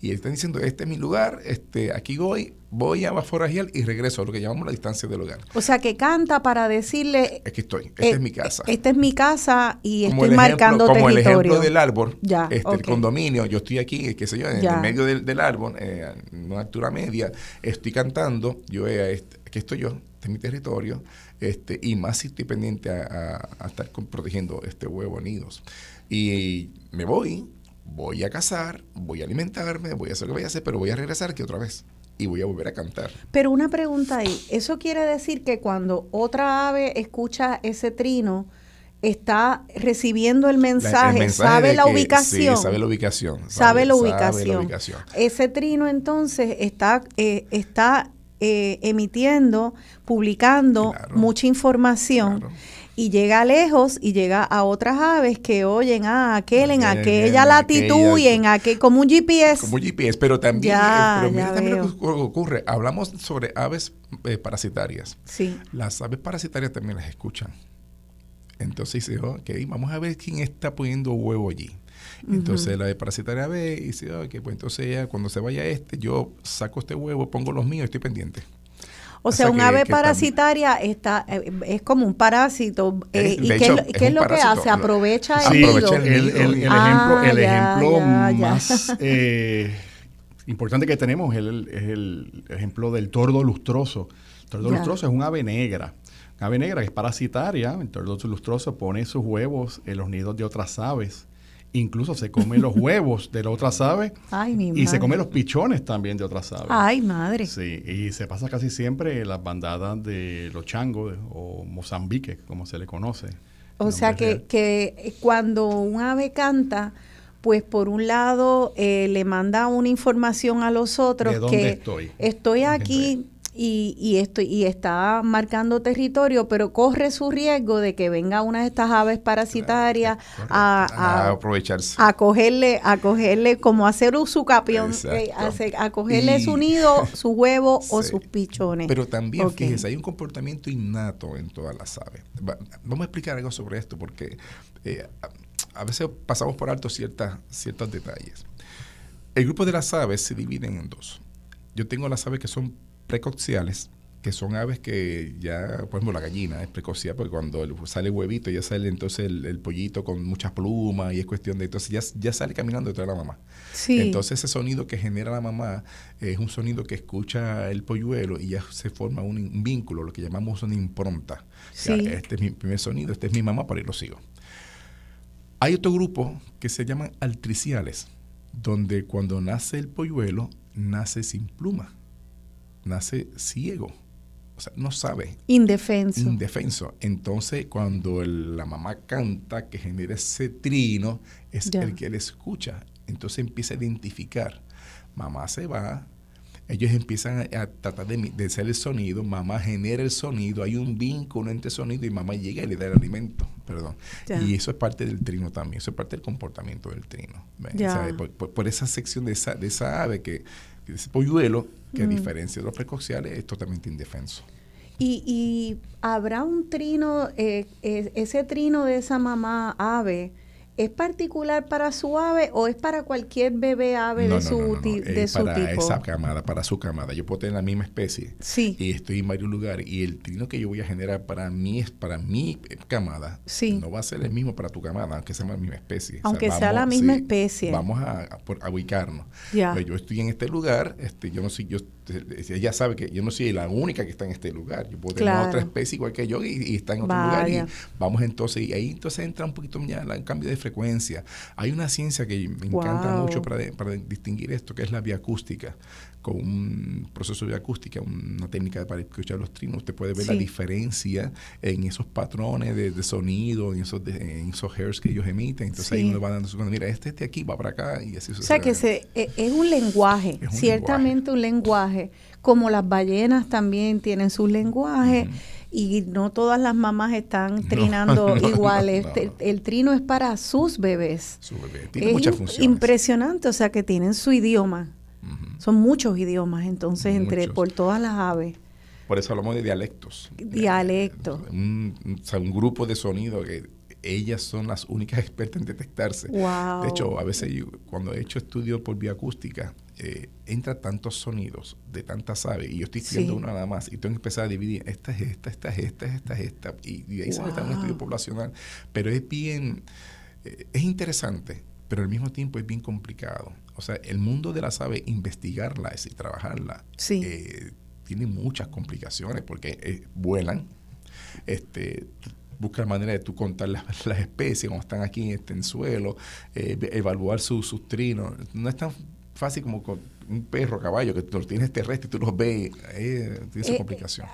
Y están diciendo, este es mi lugar, este, aquí voy, voy a Baforagial y regreso a lo que llamamos la distancia del hogar. O sea, que canta para decirle... Aquí estoy, esta es eh, mi casa. Esta es mi casa y estoy marcando territorio. Como el ejemplo del árbol, este, el condominio, yo estoy aquí, qué sé yo, en el medio del, árbol, eh, en una altura media, estoy cantando, yo eh, aquí estoy yo, este es mi territorio, este, y más si estoy pendiente a, a estar protegiendo este huevo nidos. Y me voy, voy a cazar, voy a alimentarme, voy a hacer lo que voy a hacer, pero voy a regresar aquí otra vez y voy a volver a cantar. Pero una pregunta ahí, ¿eso quiere decir que cuando otra ave escucha ese trino, está recibiendo el mensaje, sabe, la ubicación, sí, sabe la ubicación? Sabe, la ubicación. Ese trino entonces está, eh, está eh, emitiendo, publicando mucha información y llega lejos y llega a otras aves que oyen a ah, aquel en aquella latitud y en aquel, como un GPS. Como un GPS, pero también, eh, pero también lo que ocurre, hablamos sobre aves eh, parasitarias. Sí. Las aves parasitarias también las escuchan. Entonces dice, ok, vamos a ver quién está poniendo huevo allí. Entonces la ave parasitaria ve y dice, ok, pues entonces ya cuando se vaya este, yo saco este huevo, pongo los míos y estoy pendiente. O sea, un ave parasitaria está eh, es como un parásito. Eh, ¿Y qué, es, lo que hace? Aprovecha el, aprovecha el, el, ejemplo, el ejemplo ah, más eh, importante que tenemos es el, ejemplo del tordo lustroso. El tordo lustroso es un ave negra. Un ave negra que es parasitaria. El tordo lustroso pone sus huevos en los nidos de otras aves incluso se come los huevos de la otra ave y se come los pichones también de otras aves. Ay, madre. Sí, y se pasa casi siempre en las bandadas de los changos o Mozambique, como se le conoce. O sea que, que, cuando un ave canta, pues por un lado eh, le manda una información a los otros ¿De dónde que estoy, estoy aquí y, y, esto, y está marcando territorio, pero corre su riesgo de que venga una de estas aves parasitarias a, aprovecharse. A cogerle, a cogerle como hacer su capión, eh, a, cogerle su nido, su huevo o sus pichones. Pero también, fíjense, hay un comportamiento innato en todas las aves. vamos a explicar algo sobre esto porque eh, a veces pasamos por alto ciertas, ciertos detalles. El grupo de las aves se dividen en dos. Yo tengo las aves que son precociales, que son aves que ya, por ejemplo, la gallina es precocial porque cuando sale el huevito ya sale entonces el, pollito con muchas plumas y es cuestión de, entonces ya, ya sale caminando detrás de la mamá. Entonces ese sonido que genera la mamá es un sonido que escucha el polluelo y ya se forma un, vínculo, lo que llamamos una impronta. este es mi primer sonido, este es mi mamá, para ir lo sigo. Hay otro grupo que se llaman altriciales, donde cuando nace el polluelo, nace sin pluma nace ciego. O sea, no sabe. Indefenso. Indefenso. Entonces, cuando la mamá canta, que genera ese trino, es el que él escucha. Entonces empieza a identificar. Mamá se va, ellos empiezan a, tratar de, hacer el sonido, mamá genera el sonido, hay un vínculo entre sonido y mamá llega y le da el alimento, perdón. Y eso es parte del trino también, eso es parte del comportamiento del trino. por, esa sección de esa, de esa ave que ese polluelo, que a diferencia de los precociales es totalmente indefenso. Y, y habrá un trino, eh, eh, ese trino de esa mamá ave, ¿Es particular para su ave o es para cualquier bebé ave de, su, de su para esa camada, para su camada. Yo puedo tener la misma especie sí. y estoy en varios lugares y el trino que yo voy a generar para mí es para mi camada. No va a ser el mismo para tu camada, aunque sea la misma especie. Aunque sea la misma especie. Vamos a, ubicarnos. Pues yo estoy en este lugar, este, yo no sé, yo ella sabe que yo no soy la única que está en este lugar. Yo puedo tener otra especie igual que yo y, está en otro lugar. Y vamos entonces, y ahí entonces entra un poquito ya cambio de frecuencia. Hay una ciencia que me encanta mucho para, para distinguir esto, que es la bioacústica con un proceso de acústica, una técnica para escuchar los trinos, usted puede ver la diferencia en esos patrones de, sonido, en esos, en esos hairs que ellos emiten. Entonces ahí uno va dando su mira, este, este aquí va para acá y así O sea que se, e, es un lenguaje, ciertamente un lenguaje, como las ballenas también tienen sus lenguajes. Y no todas las mamás están trinando iguales. El, trino es para sus bebés. Su bebé. Tiene muchas funciones. Impresionante, o sea que tienen su idioma. Son muchos idiomas, entonces, entre por todas las aves. Por eso hablamos de dialectos. Dialectos. Un, un grupo de sonidos que ellas son las únicas expertas en detectarse. De hecho, a veces cuando he hecho estudios por bioacústica, eh, entra tantos sonidos de tantas aves y yo estoy escribiendo una nada más y tengo que empezar a dividir, esta es esta, esta es esta, esta es esta, y, ahí se sale un estudio poblacional. Pero es bien, eh, es interesante, pero al mismo tiempo es bien complicado. O sea, el mundo de las aves, investigarla y trabajarla, eh, tiene muchas complicaciones porque vuelan, este, buscar manera de tú contar las, especies como están aquí este, en suelo, eh, evaluar sus trinos. No es tan fácil como con un perro, caballo, que tú los tienes terrestre y tú los ves, eh, tiene esa eh, complicación.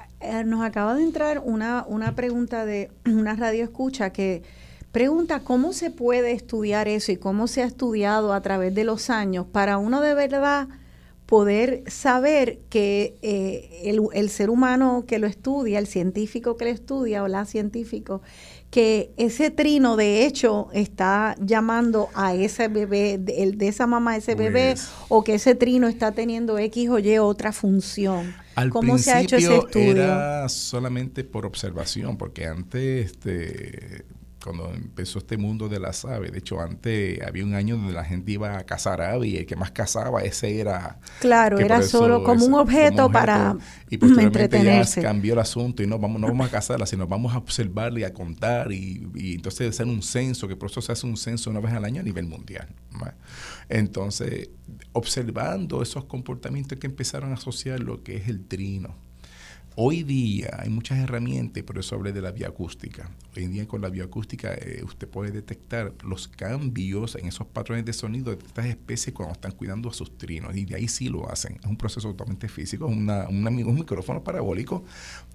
nos acaba de entrar una, una pregunta de una radio escucha que pregunta cómo se puede estudiar eso y cómo se ha estudiado a través de los años para uno de verdad poder saber que eh, el, ser humano que lo estudia, el científico que lo estudia o la científico, que ese trino de hecho está llamando a ese bebé, de, de esa mamá a ese bebé, pues o que ese trino está teniendo X o Y otra función. ¿Cómo se ha hecho ese estudio? Era solamente por observación, porque antes este, cuando empezó este mundo de las aves. De hecho, antes había un año donde la gente iba a cazar aves y el que más cazaba, ese era... Claro, era solo como, un objeto para Y posteriormente ya cambió el asunto y no vamos, no vamos a cazarla, sino vamos a observarla y a contar y, entonces hacer un censo, que por eso se hace un censo una vez al año a nivel mundial. Entonces, observando esos comportamientos que empezaron a asociar lo que es el trino, Hoy día hay muchas herramientas, por eso hablé de la bioacústica. Hoy en día con la bioacústica eh, usted puede detectar los cambios en esos patrones de sonido de estas especies cuando están cuidando a sus trinos. Y de ahí sí lo hacen. Es un proceso totalmente físico, una, un micrófono parabólico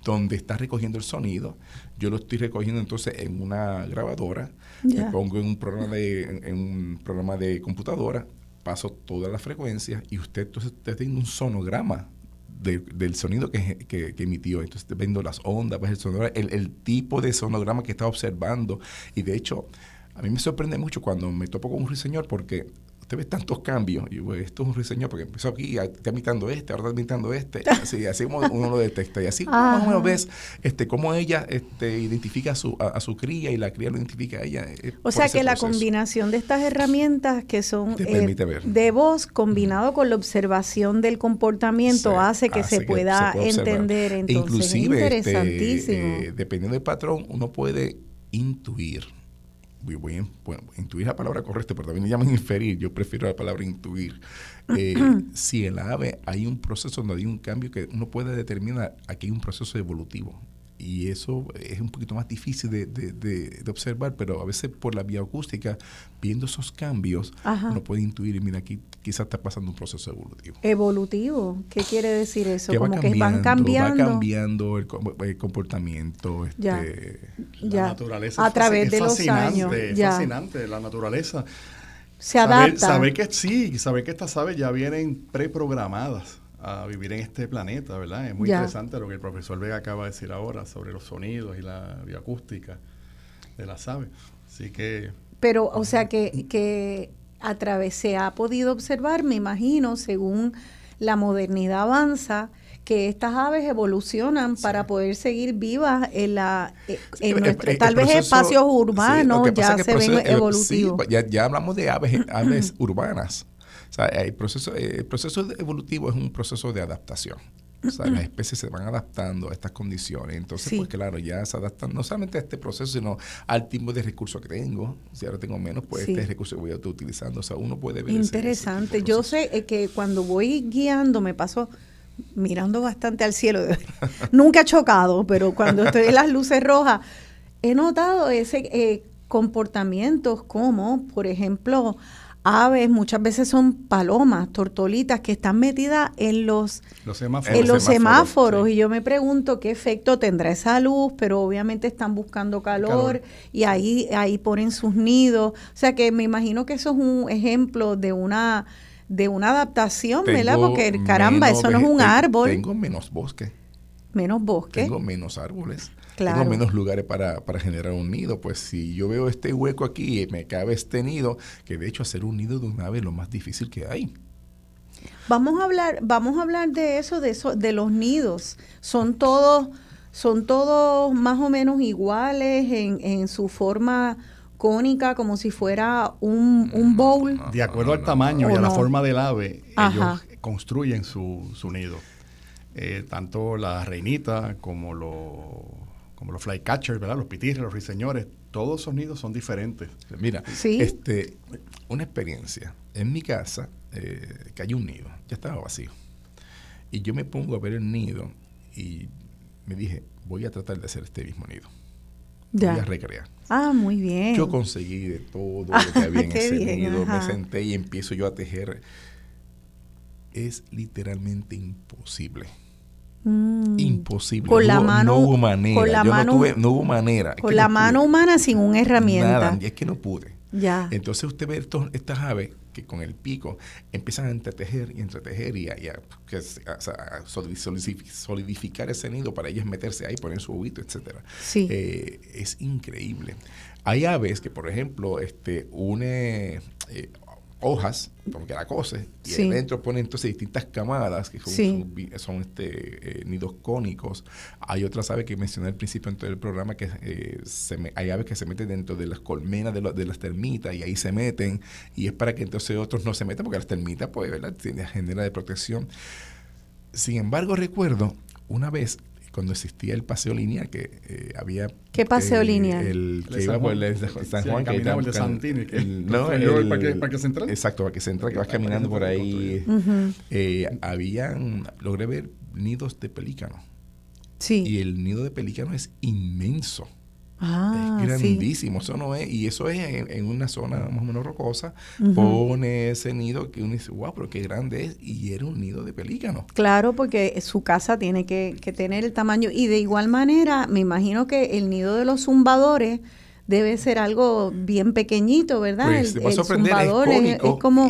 donde está recogiendo el sonido. Yo lo estoy recogiendo entonces en una grabadora, me pongo en un programa de, en un programa de computadora, paso todas las frecuencias y usted entonces está teniendo un sonograma del sonido que, que, emitió. Entonces, viendo las ondas, pues, el, el, el, tipo de sonograma que está observando. Y de hecho, a mí me sorprende mucho cuando me topo con un ruiseñor porque usted ve tantos cambios. Y bueno, esto es un ruiseñor porque empezó aquí, está imitando este, ahora está imitando este. Así, así uno lo detecta. Y así más o menos ves este, cómo ella este, identifica a su, a, su cría y la cría lo identifica a ella. Eh, o sea que la combinación de estas herramientas que son eh, de voz combinado con la observación del comportamiento hace que se pueda entender. Entonces, Inclusive, este, interesantísimo. Eh, dependiendo del patrón, uno puede intuir voy, a, intuir la palabra correcta, pero también le llaman inferir, yo prefiero la palabra intuir. Eh, si el ave hay un proceso donde hay un cambio que uno puede determinar, aquí hay un proceso evolutivo y eso es un poquito más difícil de, de, observar, pero a veces por la vía acústica, viendo esos cambios, uno puede intuir, y mira, aquí quizás está pasando un proceso evolutivo. ¿Evolutivo? ¿Qué quiere decir eso? Como que van cambiando. Va cambiando el, comportamiento. Este, La naturaleza. A través de los años. Es fascinante, la naturaleza. Se adapta. Saber que sí, saber que estas aves ya vienen preprogramadas a vivir en este planeta, ¿verdad? Es muy interesante lo que el profesor Vega acaba de decir ahora sobre los sonidos y la bioacústica de las aves. Así que... Pero, o sea, que, que a través se ha podido observar, me imagino, según la modernidad avanza, que estas aves evolucionan para poder seguir vivas en la eh, en nuestro, tal vez espacios urbanos ya se ven evolutivos. ya, ya, hablamos de aves, aves urbanas. O sea, el proceso, el proceso evolutivo es un proceso de adaptación. O sea, las especies se van adaptando a estas condiciones. Entonces, pues claro, ya se adaptan no solamente a este proceso, sino al tipo de recursos que tengo. Si ahora tengo menos, pues este recurso que voy a estar utilizando. O sea, uno puede ver. Interesante. Yo sé eh, que cuando voy guiando me paso mirando bastante al cielo. Nunca he chocado, pero cuando estoy en las luces rojas, he notado ese eh, comportamientos como, por ejemplo, aves, muchas veces son palomas, tortolitas que están metidas en los, semáforos, en los semáforos, y yo me pregunto qué efecto tendrá esa luz, pero obviamente están buscando calor, y ahí ahí ponen sus nidos, o sea que me imagino que eso es un ejemplo de una de una adaptación, ¿verdad? Porque caramba, eso no es un árbol. Tengo menos bosque. Menos bosque. Tengo menos árboles. Tengo menos lugares para, para, generar un nido. Pues si yo veo este hueco aquí y me cabe este nido, que de hecho hacer un nido de un ave es lo más difícil que hay. Vamos a hablar, vamos a hablar de eso, de eso, de los nidos. Son todos, son todos más o menos iguales en, en su forma cónica, como si fuera un, un bowl. De acuerdo al tamaño y a la forma del ave, ellos construyen su, su nido. Eh, tanto la reinita como los como los flycatchers, ¿verdad? Los pitirres, los ruiseñores, todos esos nidos son diferentes. Mira, este, una experiencia. En mi casa eh, cayó un nido, ya estaba vacío. Y yo me pongo a ver el nido y me dije, voy a tratar de hacer este mismo nido. Voy a recrear. Ah, muy bien. Yo conseguí de todo lo que había en ese nido, me senté y empiezo yo a tejer. Es literalmente imposible. Mm. Imposible. Con la mano, no hubo manera. Con la mano, no, hubo manera. Con la mano humana sin una herramienta. Nada, y es que no pude. Ya. Entonces usted ve estas aves que con el pico empiezan a entretejer y entretejer y a, solidificar ese nido para ellas meterse ahí, poner su huevito, etcétera. Sí. Eh, es increíble. Hay aves que, por ejemplo, este, une eh, hojas, porque la cose, y adentro pone entonces distintas camadas, que son, este, eh, nidos cónicos. Hay otras aves que mencioné al principio en el programa, que eh, hay aves que se meten dentro de las colmenas de, de, las termitas y ahí se meten, y es para que entonces otros no se metan, porque las termitas, pues, ¿verdad? Tiene genera de protección. Sin embargo, recuerdo una vez cuando existía el paseo lineal que eh, había ¿Qué paseo lineal? el que iba por el San Juan que el de Santini el, no el, parque, parque, central. Exacto parque central que vas caminando por ahí. eh, habían logré ver nidos de pelícano. Sí. Y el nido de pelícano es inmenso Ah, es grandísimo, eso no es, y eso es en, una zona más o menos rocosa, pone ese nido que uno dice, wow, pero qué grande es, y era un nido de pelícano. Claro, porque su casa tiene que, tener el tamaño, y de igual manera, me imagino que el nido de los zumbadores debe ser algo bien pequeñito, ¿verdad? Pues, el, zumbador es, como,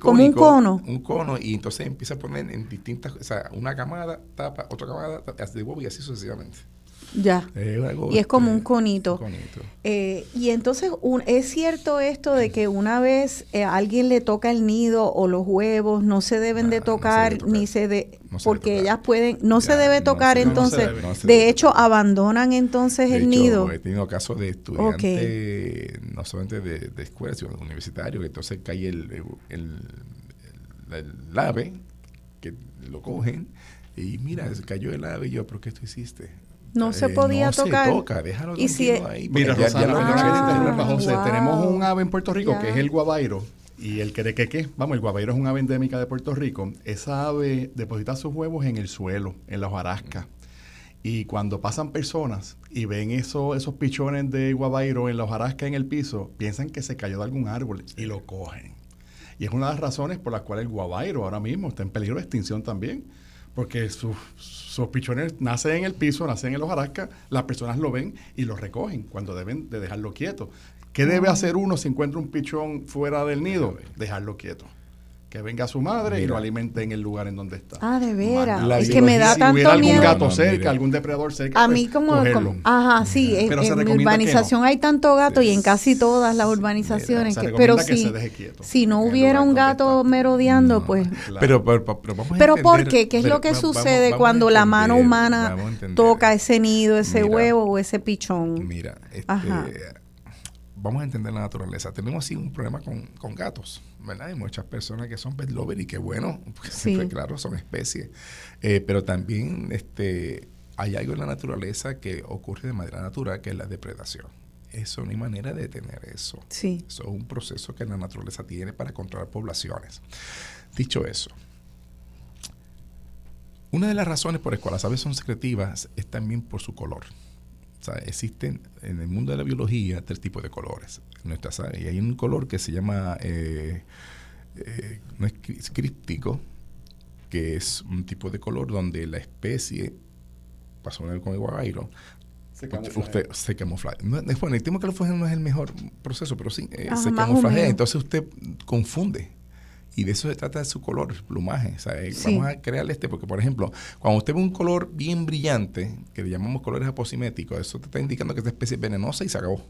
como un cono. Un cono, y entonces empieza a poner en distintas, o sea, una camada, tapa, otra camada, hace de huevo y así sucesivamente. Ya. y es como un conito. Eh, y entonces, ¿es cierto esto de que una vez eh, alguien le toca el nido o los huevos, no se deben de tocar, ni se de... porque ellas pueden... No se debe tocar, entonces... de hecho, abandonan entonces el nido. He tenido casos de estudiantes, no solamente de, de escuelas, sino de universitarios, que entonces cae el, el, el, ave, que lo cogen, y mira, cayó el ave, y yo, ¿pero qué tú hiciste? No se podía no tocar. Se toca, déjalo y si ahí. Mira, Rosana, José, tenemos un ave en Puerto Rico que es el guabairo. Y el querequeque, vamos, el guabairo es un ave endémica de Puerto Rico. Esa ave deposita sus huevos en el suelo, en la hojarasca. Y cuando pasan personas y ven eso, esos pichones de guabairo en la hojarasca en el piso, piensan que se cayó de algún árbol y lo cogen. Y es una de las razones por las cuales el guabairo ahora mismo está en peligro de extinción también porque sus, sus pichones nacen en el piso, nacen en los hojarasca, las personas lo ven y lo recogen cuando deben de dejarlo quieto. ¿Qué debe ah. hacer uno si encuentra un pichón fuera del nido? Dejarlo quieto que venga su madre y lo alimente en el lugar en donde está. Ah, de veras. Es que me da tanto miedo. Si hubiera algún gato cerca, algún depredador cerca, A mí pues, como, ajá, sí, en, mi urbanización hay tanto gato y en casi todas las urbanizaciones, que, pero si, si no hubiera un gato merodeando, pues... Pero, pero, pero, vamos a pero ¿por qué? ¿Qué es lo que sucede cuando la mano humana toca ese nido, ese huevo o ese pichón? Mira, este, vamos a entender la naturaleza. Tenemos así un problema con, con gatos ¿verdad? Hay muchas personas que son pet lover y que bueno, pues, claro, son especies. Eh, pero también este, hay algo en la naturaleza que ocurre de manera natural, que es la depredación. Eso no hay manera de detener eso. Sí. Eso es un proceso que la naturaleza tiene para controlar poblaciones. Dicho eso, una de las razones por las cuales las aves son secretivas es también por su color. O sea, existen en el mundo de la biología tres tipos de colores. Nuestras, y hay un color que se llama, eh, eh, no es críptico, que es un tipo de color donde la especie, pasó con el guairo, se camufla. Usted se camufla. No, bueno, el tema que no es el mejor proceso, pero sí, eh, se camufla. Entonces usted confunde Y de eso se trata de su color, el plumaje. Vamos a crear este, porque por ejemplo, cuando usted ve un color bien brillante, que le llamamos colores aposimétricos, eso te está indicando que esta especie es venenosa y se acabó.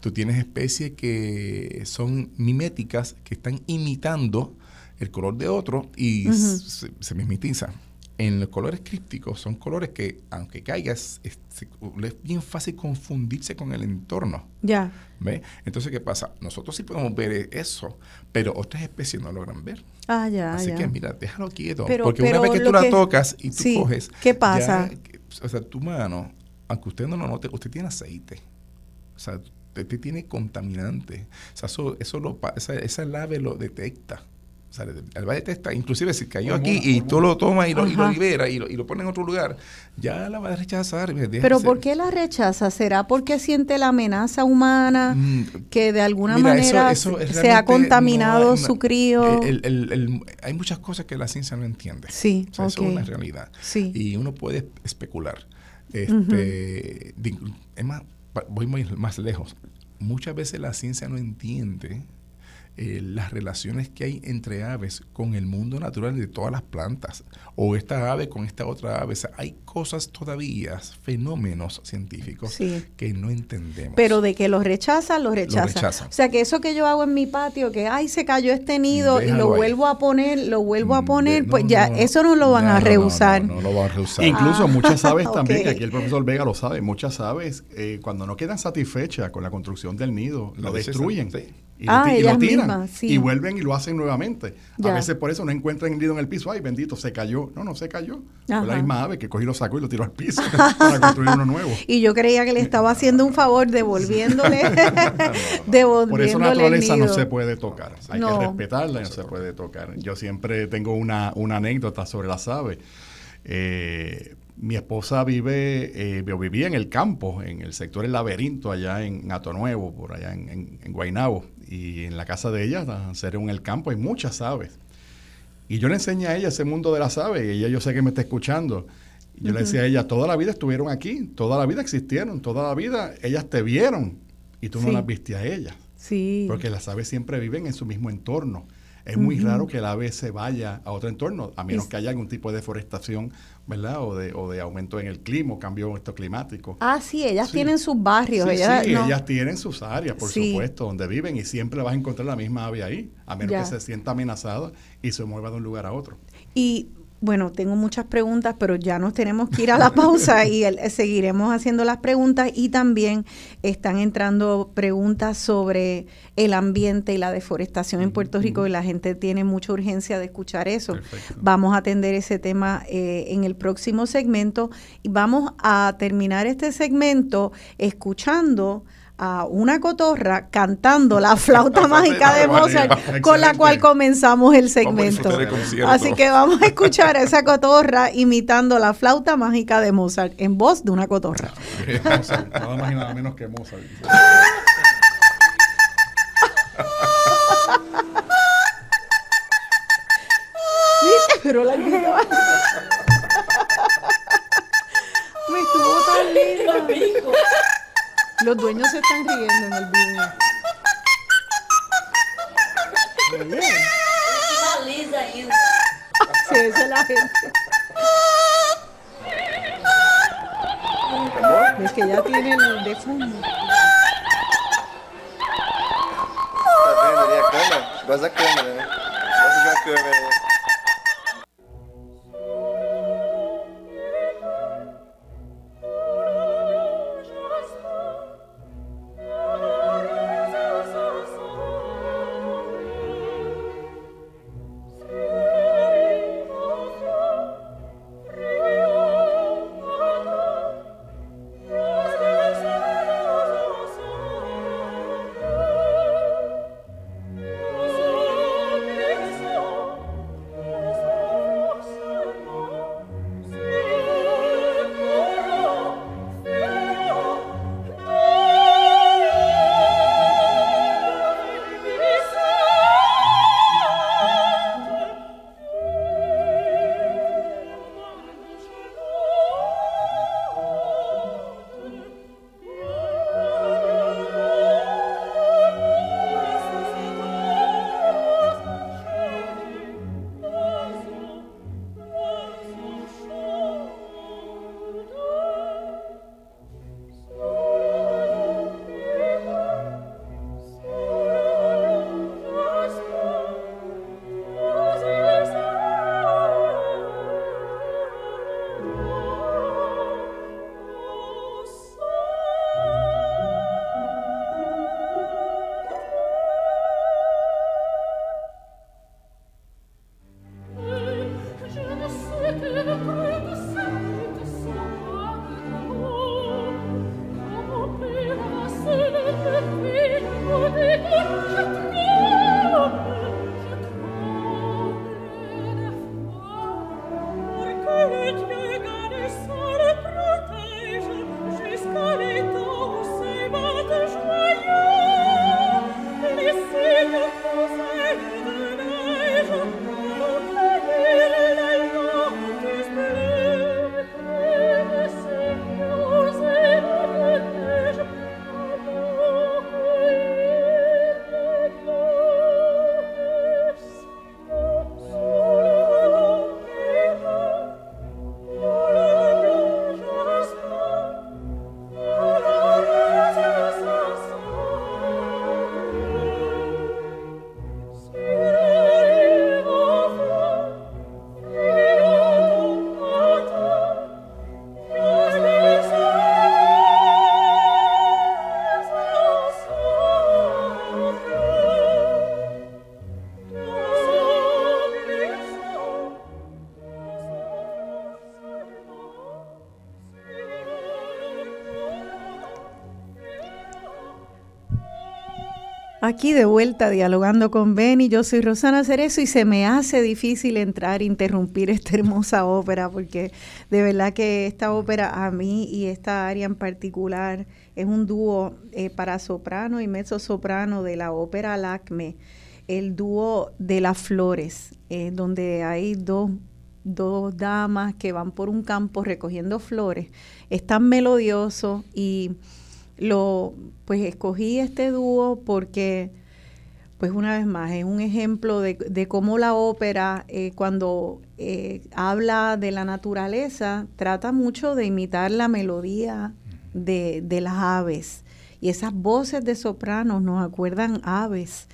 Tú tienes especies que son miméticas, que están imitando el color de otro y se, se mimetizan en los colores crípticos son colores que, aunque caigas, es, bien fácil confundirse con el entorno. Ya. ¿Ve? Entonces, ¿qué pasa? Nosotros sí podemos ver eso, pero otras especies no logran ver. Ah, ya. Así que, mira, déjalo quieto. porque una vez que tú la tocas y tú coges. ¿Qué pasa? o sea, tu mano, aunque usted no lo note, usted tiene aceite. O sea, usted tiene contaminante. O sea, eso, eso lo, esa, esa lave lo detecta. O sea, el valle testa, inclusive si cayó aquí y tú lo tomas y lo, y lo libera y lo, y lo pones en otro lugar, ya la va a rechazar. Pero ¿por qué la rechaza? ¿Será porque siente la amenaza humana mm, que de alguna manera se ha contaminado su crío? hay muchas cosas que la ciencia no entiende. Sí, Eso es una realidad. Sí. Y uno puede especular. Este, Es más, voy más lejos. Muchas veces la ciencia no entiende eh, las relaciones que hay entre aves con el mundo natural de todas las plantas, o esta ave con esta otra ave. hay cosas todavía, fenómenos científicos que no entendemos. Pero de que los rechazan, los rechazan. O sea, que eso que yo hago en mi patio, que ay, se cayó este nido y lo vuelvo a poner, lo vuelvo a mm, poner, pues ya, eso no lo van a rehusar. No, lo van a rehusar. Incluso ah, muchas aves también, que aquí el profesor Vega lo sabe, muchas aves, eh, cuando no quedan satisfechas con la construcción del nido, lo, destruyen y, ah, lo, tiran y vuelven y lo hacen nuevamente. A veces por eso no encuentran el nido en el piso. Ay, bendito, se cayó. No, no se cayó. Fue la misma ave que cogí lo sacó y lo tiró al piso para construir uno nuevo. Y yo creía que le estaba haciendo un favor devolviéndole. por eso la naturaleza no se puede tocar. Hay que respetarla y no se puede tocar. Yo siempre tengo una, una anécdota sobre las aves. Eh, mi esposa vive, eh, vivía en el campo, en el sector El Laberinto, allá en Ato Nuevo, por allá en, en, en Guaynabo y en la casa de ella, en el campo, hay muchas aves. Y yo le enseñé a ella ese mundo de las aves, y ella yo sé que me está escuchando. Yo le decía a ella, toda la vida estuvieron aquí, toda la vida existieron, toda la vida ellas te vieron y tú no las viste a ellas. Sí. Porque las aves siempre viven en su mismo entorno. Es muy raro que el ave se vaya a otro entorno, a menos que haya algún tipo de deforestación, ¿verdad? O de, o de aumento en el clima, cambio esto climático. Ah, sí, ellas tienen sus barrios. Sí, ellas, sí, ellas tienen sus áreas, por supuesto, donde viven y siempre vas a encontrar la misma ave ahí, a menos que se sienta amenazada y se mueva de un lugar a otro. Y bueno, tengo muchas preguntas, pero ya nos tenemos que ir a la pausa y seguiremos haciendo las preguntas y también están entrando preguntas sobre el ambiente y la deforestación en Puerto Rico y la gente tiene mucha urgencia de escuchar eso. Vamos a atender ese tema eh, en el próximo segmento y vamos a terminar este segmento escuchando a una cotorra cantando la flauta mágica de Mozart con la cual comenzamos el segmento. Así que vamos a escuchar a esa cotorra imitando la flauta mágica de Mozart en voz de una cotorra. nada más y nada menos que Mozart. Pero la Me estuvo tan lindo. Los dueños se están riendo en el video. lisa ainda. Sí, esa es la gente. Es que ya tiene el de fondo. Tá vendo ali a câmera? Gosta da câmera, né? Aquí de vuelta dialogando con Benny, yo soy Rosana Cerezo y se me hace difícil entrar e interrumpir esta hermosa ópera porque de verdad que esta ópera a mí y esta área en particular es un dúo eh, para soprano y mezzo soprano de la ópera Lacme, el dúo de las flores, eh, donde hay dos, dos damas que van por un campo recogiendo flores. Es tan melodioso y lo pues escogí este dúo porque pues una vez más es un ejemplo de, cómo la ópera eh, cuando eh, habla de la naturaleza trata mucho de imitar la melodía de, las aves. Y esas voces de sopranos nos acuerdan aves.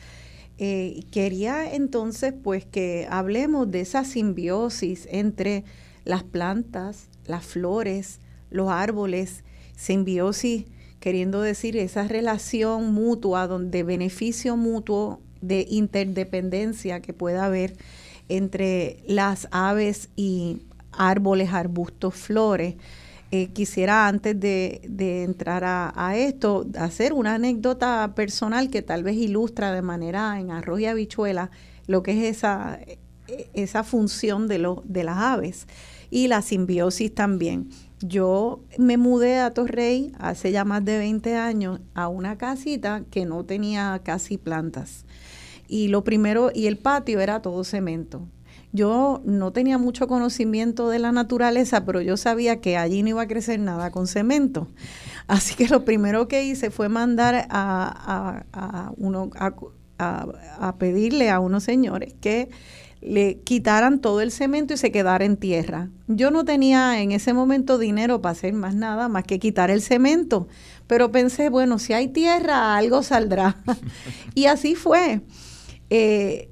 Eh, quería entonces pues que hablemos de esa simbiosis entre las plantas las flores los árboles simbiosis queriendo decir esa relación mutua, de beneficio mutuo, de interdependencia que pueda haber entre las aves y árboles, arbustos, flores. Eh, quisiera antes de, entrar a, esto hacer una anécdota personal que tal vez ilustra de manera en arroz y habichuela lo que es esa, esa función de, lo, de las aves y la simbiosis también. Yo me mudé a Torrey hace ya más de 20 años a una casita que no tenía casi plantas. Y lo primero, y el patio era todo cemento. Yo no tenía mucho conocimiento de la naturaleza, pero yo sabía que allí no iba a crecer nada con cemento. Así que lo primero que hice fue mandar a, a, a pedirle a unos señores que le quitaran todo el cemento y se quedara en tierra. Yo no tenía en ese momento dinero para hacer más nada más que quitar el cemento, pero pensé, bueno, si hay tierra, algo saldrá. y así fue. Eh,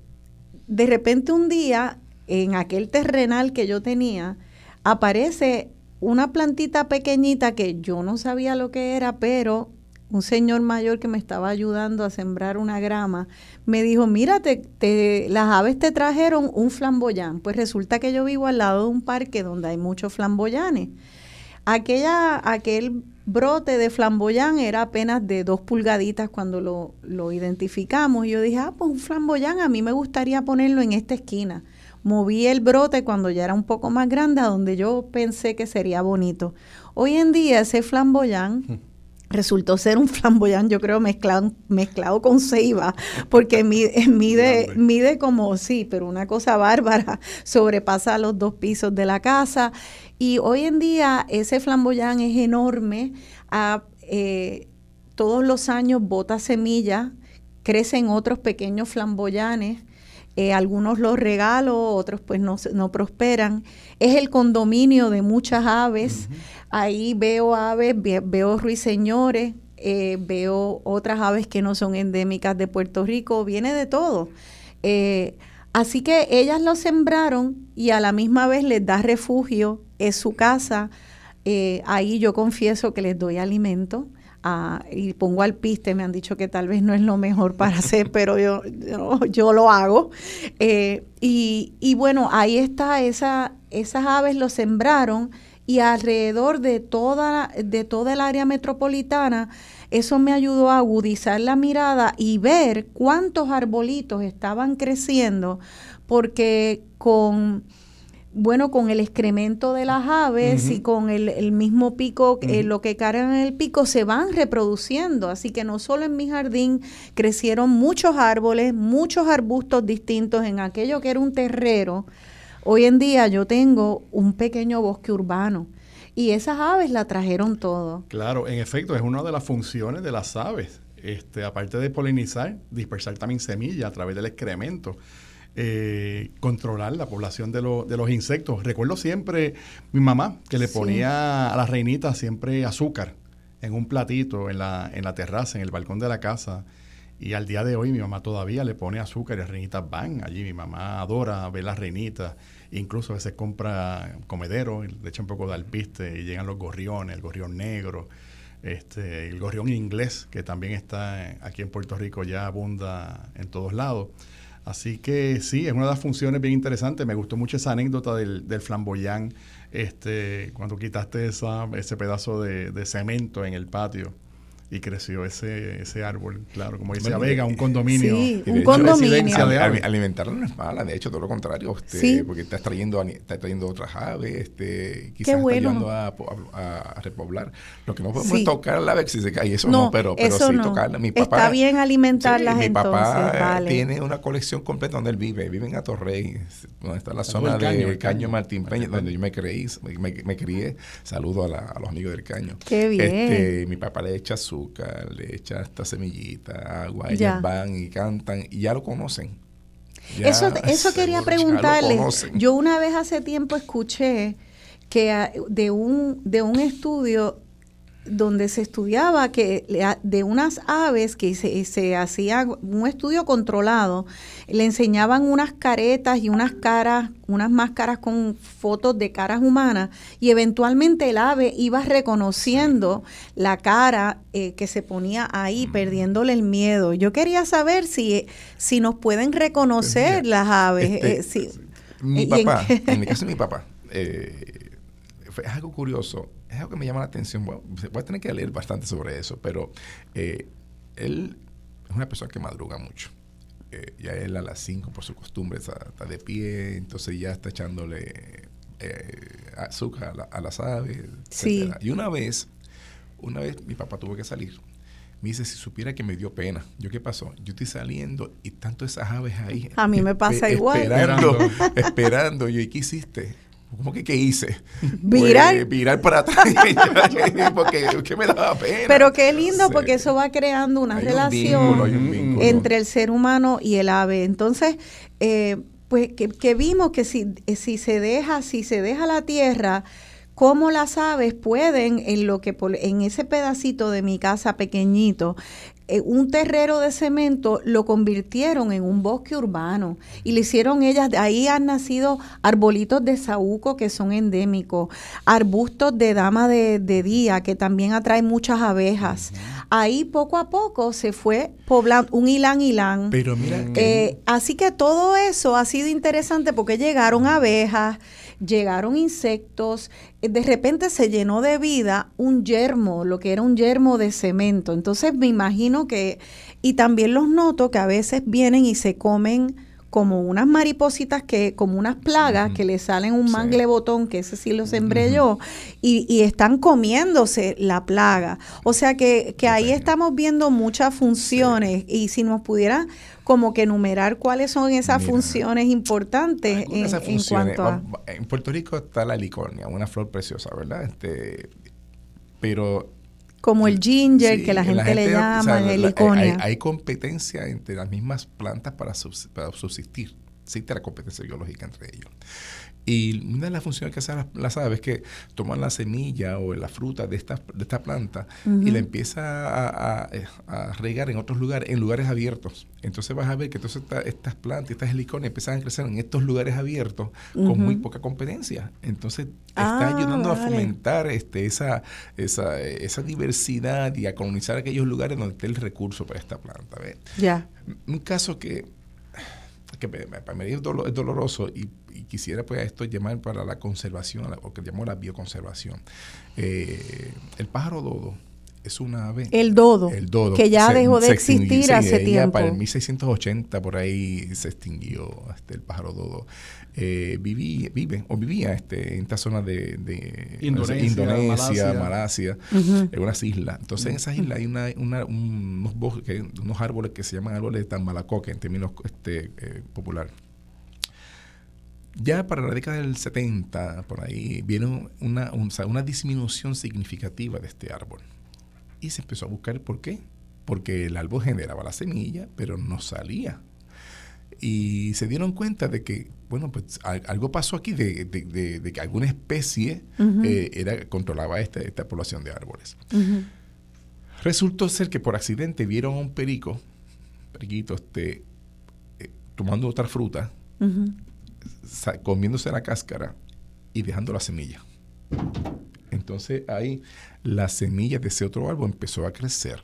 de repente un día, en aquel terrenal que yo tenía, aparece una plantita pequeñita que yo no sabía lo que era, pero un señor mayor que me estaba ayudando a sembrar una grama, me dijo, mírate, las aves te trajeron un flamboyán. Pues resulta que yo vivo al lado de un parque donde hay muchos flamboyanes. Aquella, aquel brote de flamboyán era apenas de dos pulgaditas cuando lo, lo identificamos. Y yo dije, ah, pues un flamboyán, a mí me gustaría ponerlo en esta esquina. Moví el brote cuando ya era un poco más grande, a donde yo pensé que sería bonito. Hoy en día ese flamboyán resultó ser un flamboyán, yo creo, mezclado, mezclado con ceiba, porque mide, mide, mide como, sí, pero una cosa bárbara, sobrepasa los dos pisos de la casa. Y hoy en día ese flamboyán es enorme, eh, todos los años bota semillas, crecen otros pequeños flamboyanes, eh, algunos los regalo, otros pues no, no prosperan. Es el condominio de muchas aves. Ahí veo aves, veo ruiseñores, eh, veo otras aves que no son endémicas de Puerto Rico, viene de todo. Eh, así que ellas lo sembraron y a la misma vez les da refugio, es su casa. ahí yo confieso que les doy alimento y pongo al piste, me han dicho que tal vez no es lo mejor para hacer, pero yo, yo, lo hago. Eh, y, bueno, ahí está, esa, esas aves lo sembraron y alrededor de toda, de toda el área metropolitana, eso me ayudó a agudizar la mirada y ver cuántos arbolitos estaban creciendo, porque con bueno, con el excremento de las aves y con el, mismo pico, eh, lo que cargan en el pico, se van reproduciendo. Así que no solo en mi jardín crecieron muchos árboles, muchos arbustos distintos en aquello que era un terrero. Hoy en día yo tengo un pequeño bosque urbano. Y esas aves la trajeron todo. Claro, en efecto, es una de las funciones de las aves. Este, aparte de polinizar, dispersar también semillas a través del excremento. Eh, controlar la población de, de, los insectos. Recuerdo siempre mi mamá que le ponía a las reinitas siempre azúcar en un platito en la, en la terraza, en el balcón de la casa. Y al día de hoy mi mamá todavía le pone azúcar y las reinitas van allí. Mi mamá adora ver las reinitas. Incluso a veces compra comedero, le echa un poco de alpiste y llegan los gorriones, el gorrión negro, este, el gorrión inglés, que también está aquí en Puerto Rico, ya abunda en todos lados. Así que sí, es una de las funciones bien interesantes. Me gustó mucho esa anécdota del, del flamboyán, este, cuando quitaste esa, ese pedazo de, cemento en el patio. Y creció ese, ese árbol, claro, como dice Vega, un condominio. Sí, un condominio. alimentarlo no es mala, de hecho, todo lo contrario, este, porque está trayendo, está trayendo otras aves, este, quizás está ayudando a, a, repoblar. Lo que no podemos tocar la ave si se cae, eso no, pero, pero sí tocarla. Mi papá, está bien alimentarlas mi entonces, papá tiene una colección completa donde él vive, vive en Atorrey, donde está la zona de Caño, Martín Peña, donde yo me creí, me, crié. Saludo a, a, los amigos del Caño. Qué bien. Este, mi papá le echa su le echa esta semillita, agua, ellas van y cantan y ya lo conocen. eso, eso quería preguntarle. Yo una vez hace tiempo escuché que de un, de un estudio donde se estudiaba que de unas aves que se, se hacía un estudio controlado, le enseñaban unas caretas y unas caras, unas máscaras con fotos de caras humanas y eventualmente el ave iba reconociendo la cara eh, que se ponía ahí, perdiéndole el miedo. Yo quería saber si, si nos pueden reconocer pues las aves. Este, eh, mi papá, en, el caso de mi papá, eh, fue algo curioso es algo que me llama la atención. Bueno, voy a tener que leer bastante sobre eso, pero eh, él es una persona que madruga mucho. Eh, ya él a las 5 por su costumbre está, de pie, entonces ya está echándole eh, azúcar a, las aves. Sí. Y una vez, una vez mi papá tuvo que salir. Me dice, si supiera que me dio pena. ¿Yo qué pasó? Yo estoy saliendo y tanto esas aves ahí. A mí me pasa igual. Esperando, esperando. Yo, ¿y qué hiciste? ¿Cómo que qué hice? Virar. Pues, virar para atrás. porque me daba pena. Pero qué lindo, porque eso va creando una relación entre el ser humano y el ave. Entonces, eh, pues que, vimos que si, si se deja, si se deja la tierra, cómo las aves pueden, en lo que en ese pedacito de mi casa pequeñito, eh, un terrero de cemento lo convirtieron en un bosque urbano y le hicieron ellas, de ahí han nacido arbolitos de saúco que son endémicos, arbustos de dama de, día que también atraen muchas abejas. Ahí poco a poco se fue poblando un hilán hilán. Pero mira eh, así que todo eso ha sido interesante porque llegaron abejas, llegaron insectos, eh, de repente se llenó de vida un yermo, lo que era un yermo de cemento. Entonces me imagino que, y también los noto que a veces vienen y se comen como unas maripositas que, como unas plagas que le salen un mangle botón, que ese sí lo sembré yo, y, están comiéndose la plaga. O sea que, que ahí estamos viendo muchas funciones y si nos pudiera como que enumerar cuáles son esas funciones importantes en, cuanto a... En Puerto Rico está la licornia, una flor preciosa, ¿verdad? Este, pero como el ginger, que la gente, le llama, el hay, hay, competencia entre las mismas plantas para, para subsistir. Existe la competencia biológica entre ellos. Y una de las funciones que hacen las, aves es que toman la semilla o la fruta de esta, de esta planta y la empieza a, regar en otros lugares, en lugares abiertos. Entonces vas a ver que todas estas plantas, estas helicones empiezan a crecer en estos lugares abiertos con muy poca competencia. Entonces está ah, ayudando a fomentar este, esa, esa, esa diversidad y a colonizar aquellos lugares donde esté el recurso para esta planta. Ya. Un caso que que para mí es, doloroso y, quisiera pues esto llamar para la conservación, o que llamó la bioconservación. Eh, el pájaro dodo es una ave. El dodo. El dodo. Que ya dejó de existir hace tiempo. Para el 1680 por ahí se extinguió este, el pájaro dodo. Eh, viví, vive o vivía este, en esta zona de, Indonesia, Malasia, en unas islas. Entonces en esas islas hay una, unos, bosques, unos árboles que se llaman árboles de tambalacoque en términos este, eh, popular. Ya para la década del 70, por ahí, vieron una, una disminución significativa de este árbol. Y se empezó a buscar por qué. Porque el árbol generaba la semilla, pero no salía y se dieron cuenta de que, bueno, pues algo pasó aquí de, que alguna especie eh, era, controlaba esta, esta población de árboles. Resultó ser que por accidente vieron a un perico, periquito, este, eh, tomando otra fruta, comiéndose la cáscara y dejando la semilla. Entonces ahí la semilla de ese otro árbol empezó a crecer.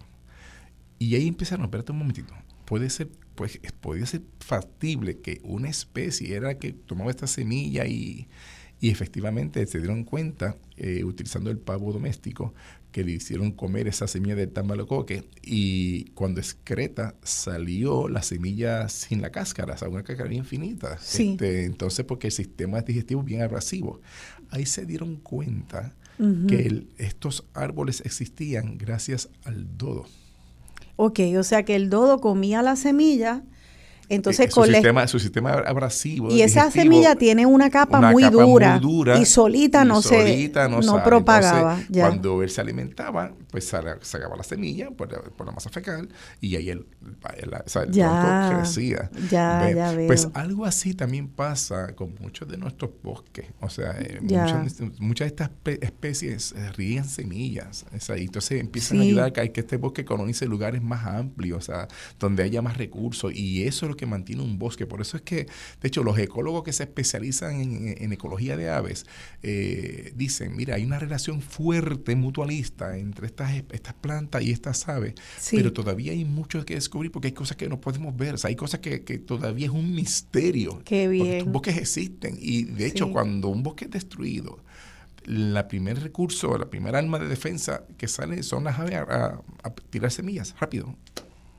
Y ahí empezaron, espérate un momentito, puede ser pues podía ser factible que una especie era que tomaba esta semilla y, Y efectivamente se dieron cuenta, eh, utilizando el pavo doméstico, que le hicieron comer esa semilla de tambalocoque y cuando excreta salió la semilla sin la cáscara, o sea, una cáscara infinita. Este, entonces, porque el sistema digestivo es bien abrasivo. Ahí se dieron cuenta que estos árboles existían gracias al dodo. Ok, o sea que el dodo comía la semilla entonces, eh, su, sistema, su sistema abrasivo. Y esa semilla tiene una capa, muy, dura, y solita no se no, propagaba. Cuando él se alimentaba, pues sacaba la semilla por la, masa fecal y ahí el, el, ya, crecía. Ya, ya veo. Pues algo así también pasa con muchos de nuestros bosques. O sea, eh, muchas, muchas, de estas especies eh, ríen semillas. y entonces empiezan a ayudar a que este bosque colonice lugares más amplios, o sea, donde haya más recursos. Y eso es lo que mantiene un bosque. Por eso es que, de hecho, los ecólogos que se especializan en, ecología de aves eh, dicen, mira, hay una relación fuerte mutualista entre estas, estas plantas y estas aves, pero todavía hay mucho que descubrir porque hay cosas que no podemos ver, hay cosas que, todavía es un misterio. Qué bien. Los bosques existen y, de hecho, cuando un bosque es destruido, la primer recurso, la primera arma de defensa que sale son las aves a tirar semillas rápido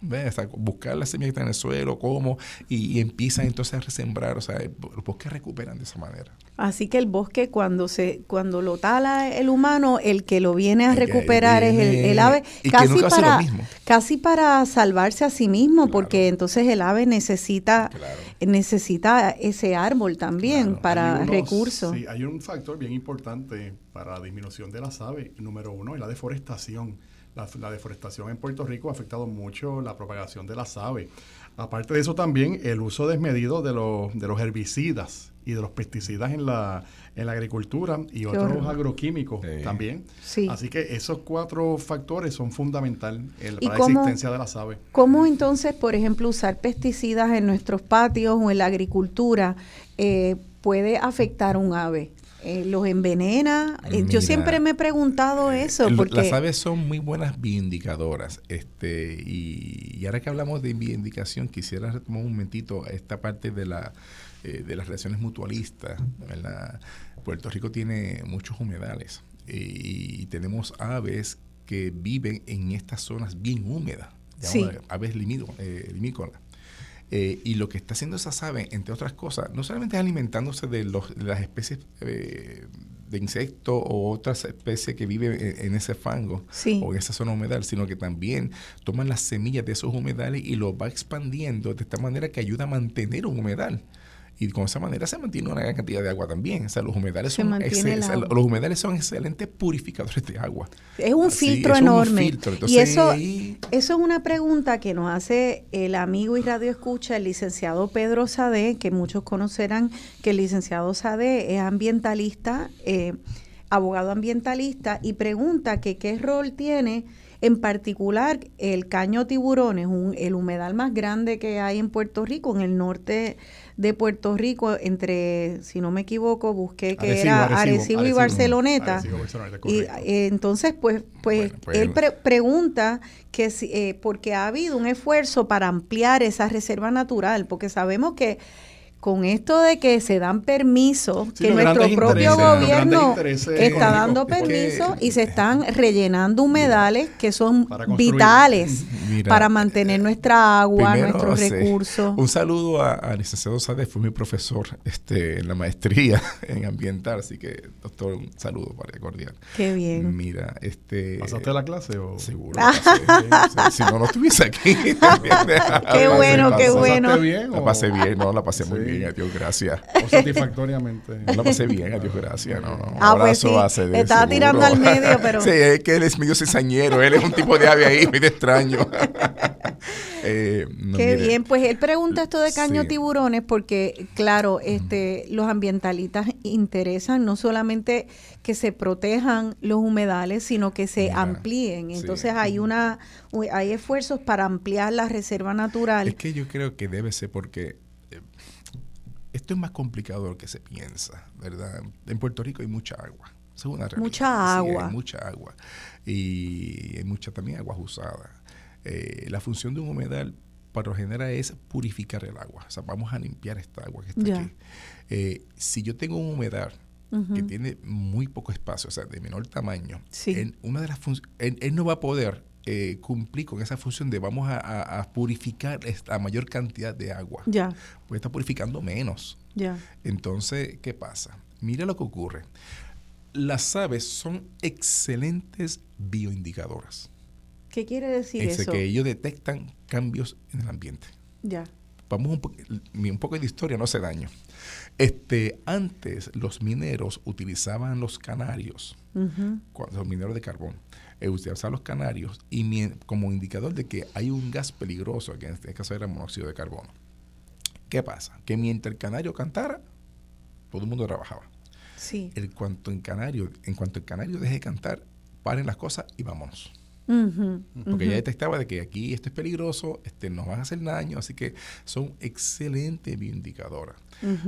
buscar las semillas que están en el suelo, cómo, y, empiezan entonces a resembrar, o sea, los bosques recuperan de esa manera. Así que el bosque cuando se cuando lo tala el humano, el que lo viene a recuperar es el, ave, casi para casi para salvarse a sí mismo, porque entonces el ave necesita necesita ese árbol también para recursos. Sí, hay un factor bien importante para la disminución de las aves. Número uno es la deforestación la, deforestación en Puerto Rico ha afectado mucho la propagación de las aves. Aparte de eso también el uso desmedido de los, de los herbicidas y de los pesticidas en la, en la agricultura y otros agroquímicos también. Así que esos cuatro factores son fundamentales para la existencia de las aves. ¿Cómo entonces, por ejemplo, usar pesticidas en nuestros patios o en la agricultura eh, puede afectar un ave? Eh, los envenena. Eh, yo siempre me he preguntado eso. Porque... Las aves son muy buenas bioindicadoras. Este, y, ahora que hablamos de bioindicación, quisiera retomar un momentito esta parte de, la, eh, de las relaciones mutualistas. Puerto Rico tiene muchos humedales y, tenemos aves que viven en estas zonas bien húmedas. Aves limícolas. Eh, y lo que está haciendo esa ave, entre otras cosas, no solamente es alimentándose de, los, las especies eh, de insectos o otras especies que viven en, ese fango o en esa zona humedal, sino que también toman las semillas de esos humedales y los va expandiendo de esta manera que ayuda a mantener un humedal y con esa manera se mantiene una gran cantidad de agua también. O sea, los humedales, son, los humedales son excelentes purificadores de agua. Es un filtro enorme. y eso, eso es una pregunta que nos hace el amigo y radio escucha, el licenciado Pedro Sade, que muchos conocerán que el licenciado Sade es ambientalista, eh, abogado ambientalista, y pregunta que qué rol tiene en particular el caño tiburón, es un, el humedal más grande que hay en Puerto Rico, en el norte de Puerto Rico, entre, si no me equivoco, busqué que era Arecibo, y Barceloneta. y eh, entonces, pues, pues, pues él pregunta que si, eh, porque ha habido un esfuerzo para ampliar esa reserva natural, porque sabemos que con esto de que se dan permisos, que nuestro propio gobierno está dando permisos y se están rellenando humedales que son vitales para mantener nuestra agua, nuestros recursos. Un saludo a, licenciado Sade, fue mi profesor este, en la maestría en ambiental, así que doctor, un saludo para cordial. Qué bien. Mira, este... ¿Pasaste la clase o...? Seguro. si, no, no estuviese aquí. qué bueno, qué bueno. Bien, la pasé bien, no, la pasé muy bien bien, adiós, gracias. satisfactoriamente. No la pasé bien, adiós, gracias. No, no. Ah, pues sí. Estaba tirando al medio, pero. sí, es que él es medio cizañero, él es un tipo de ave ahí, medio extraño. eh, Qué bien, pues él pregunta esto de caño tiburones porque, claro, este, los ambientalistas interesan no solamente que se protejan los humedales, sino que se amplíen. Entonces hay una hay esfuerzos para ampliar la reserva natural. Es que yo creo que debe ser porque esto es más complicado de lo que se piensa, ¿verdad? En Puerto Rico hay mucha agua. Es una Mucha agua. hay mucha agua. Y hay mucha también agua usada. Eh, la función de un humedal, para lo general, es purificar el agua. O sea, vamos a limpiar esta agua que está aquí. Eh, si yo tengo un humedal que tiene muy poco espacio, o sea, de menor tamaño, Sí. en una de las él, él no va a poder eh, cumplir con esa función de vamos a, a- a purificar esta mayor cantidad de agua. Ya, Porque está purificando menos. ya. Entonces, ¿qué pasa? Mira lo que ocurre. Las aves son excelentes bioindicadoras. ¿Qué quiere decir Es eso? que ellos detectan cambios en el ambiente. Ya. Vamos un, po- un poco de historia, no hace daño. Este, antes los mineros utilizaban los canarios, cuando- los mineros de carbón, eh, utilizaban los canarios y como indicador de que hay un gas peligroso, que en este caso era monóxido de carbono. ¿Qué pasa? Que mientras el canario cantara, todo el mundo trabajaba. Sí. En cuanto en canario, en cuanto el canario deje de cantar, paren las cosas y vámonos. Porque ya detectaba de que aquí esto es peligroso, este, nos van a hacer daño, así que son excelentes bioindicadoras.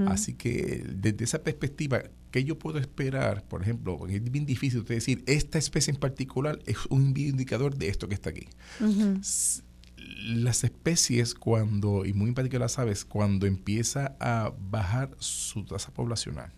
Así que desde esa perspectiva, ¿qué yo puedo esperar? Por ejemplo, porque es bien difícil usted decir, esta especie en particular es un bioindicador de esto que está aquí. Las especies cuando, y muy en particular las aves, cuando empieza a bajar su tasa poblacional,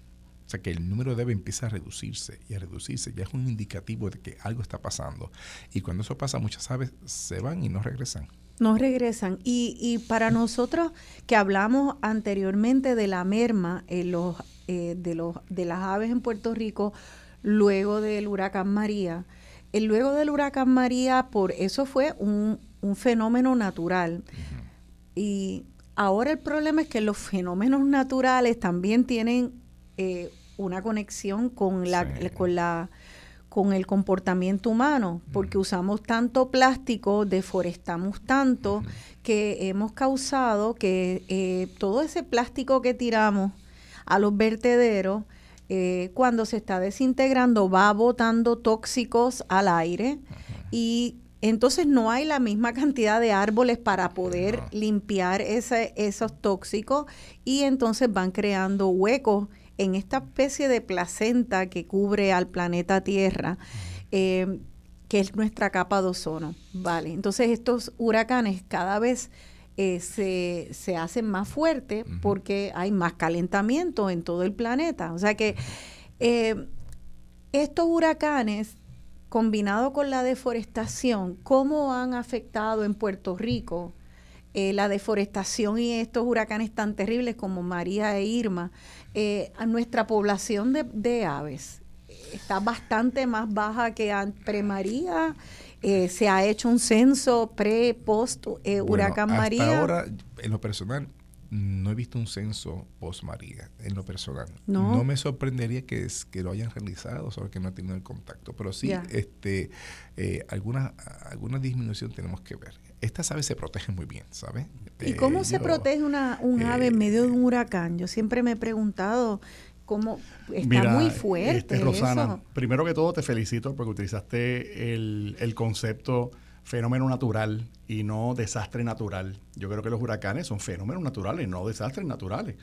o sea que el número de aves empieza a reducirse y a reducirse, ya es un indicativo de que algo está pasando. Y cuando eso pasa, muchas aves se van y no regresan. No regresan. Y, y para nosotros que hablamos anteriormente de la merma en los, eh, de, los, de las aves en Puerto Rico luego del huracán María, el luego del huracán María, por eso fue un, un fenómeno natural. Y ahora el problema es que los fenómenos naturales también tienen eh, una conexión con la, Sí. con la con el comportamiento humano, porque usamos tanto plástico, deforestamos tanto, que hemos causado que eh, todo ese plástico que tiramos a los vertederos, eh, cuando se está desintegrando, va botando tóxicos al aire y entonces no hay la misma cantidad de árboles para poder No. limpiar ese- esos tóxicos y entonces van creando huecos en esta especie de placenta que cubre al planeta Tierra, eh, que es nuestra capa de ozono. Vale, entonces estos huracanes cada vez eh, se, se hacen más fuertes porque hay más calentamiento en todo el planeta. O sea que eh, estos huracanes, combinado con la deforestación, ¿cómo han afectado en Puerto Rico eh, la deforestación y estos huracanes tan terribles como María e Irma eh, a nuestra población de, de aves? Está bastante más baja que pre-María. Eh, se ha hecho un censo pre, post eh, Bueno, huracán hasta María. ahora, en lo personal, no he visto un censo post-María, en lo personal. No. me sorprendería que, es- que lo hayan realizado, solo que no he tenido el contacto. Pero sí, este, eh, alguna, alguna disminución tenemos que ver. Estas aves se protegen muy bien, ¿sabes? ¿Y cómo se protege una, un ave en eh, medio de un huracán? Yo siempre me he preguntado cómo está Mira, muy fuerte este, Rosana, eso. primero que todo te felicito porque utilizaste el, el concepto fenómeno natural y no desastre natural. Yo creo que los huracanes son fenómenos naturales, no desastres naturales.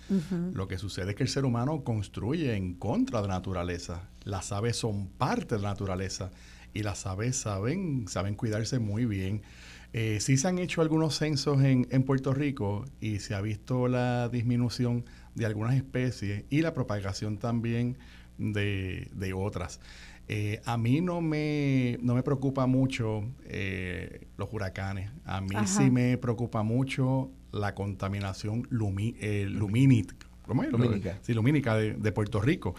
Lo que sucede es que el ser humano construye en contra de la naturaleza. Las aves son parte de la naturaleza y las aves saben, saben cuidarse muy bien. Eh, sí se han hecho algunos censos en, en Puerto Rico y se ha visto la disminución de algunas especies y la propagación también de, de otras. Eh, a mí no me, no me preocupa mucho eh, los huracanes. A mí Ajá. sí me preocupa mucho la contaminación lumi, eh, lumínica. ¿Cómo es? Lumínica. Sí, lumínica de, de Puerto Rico.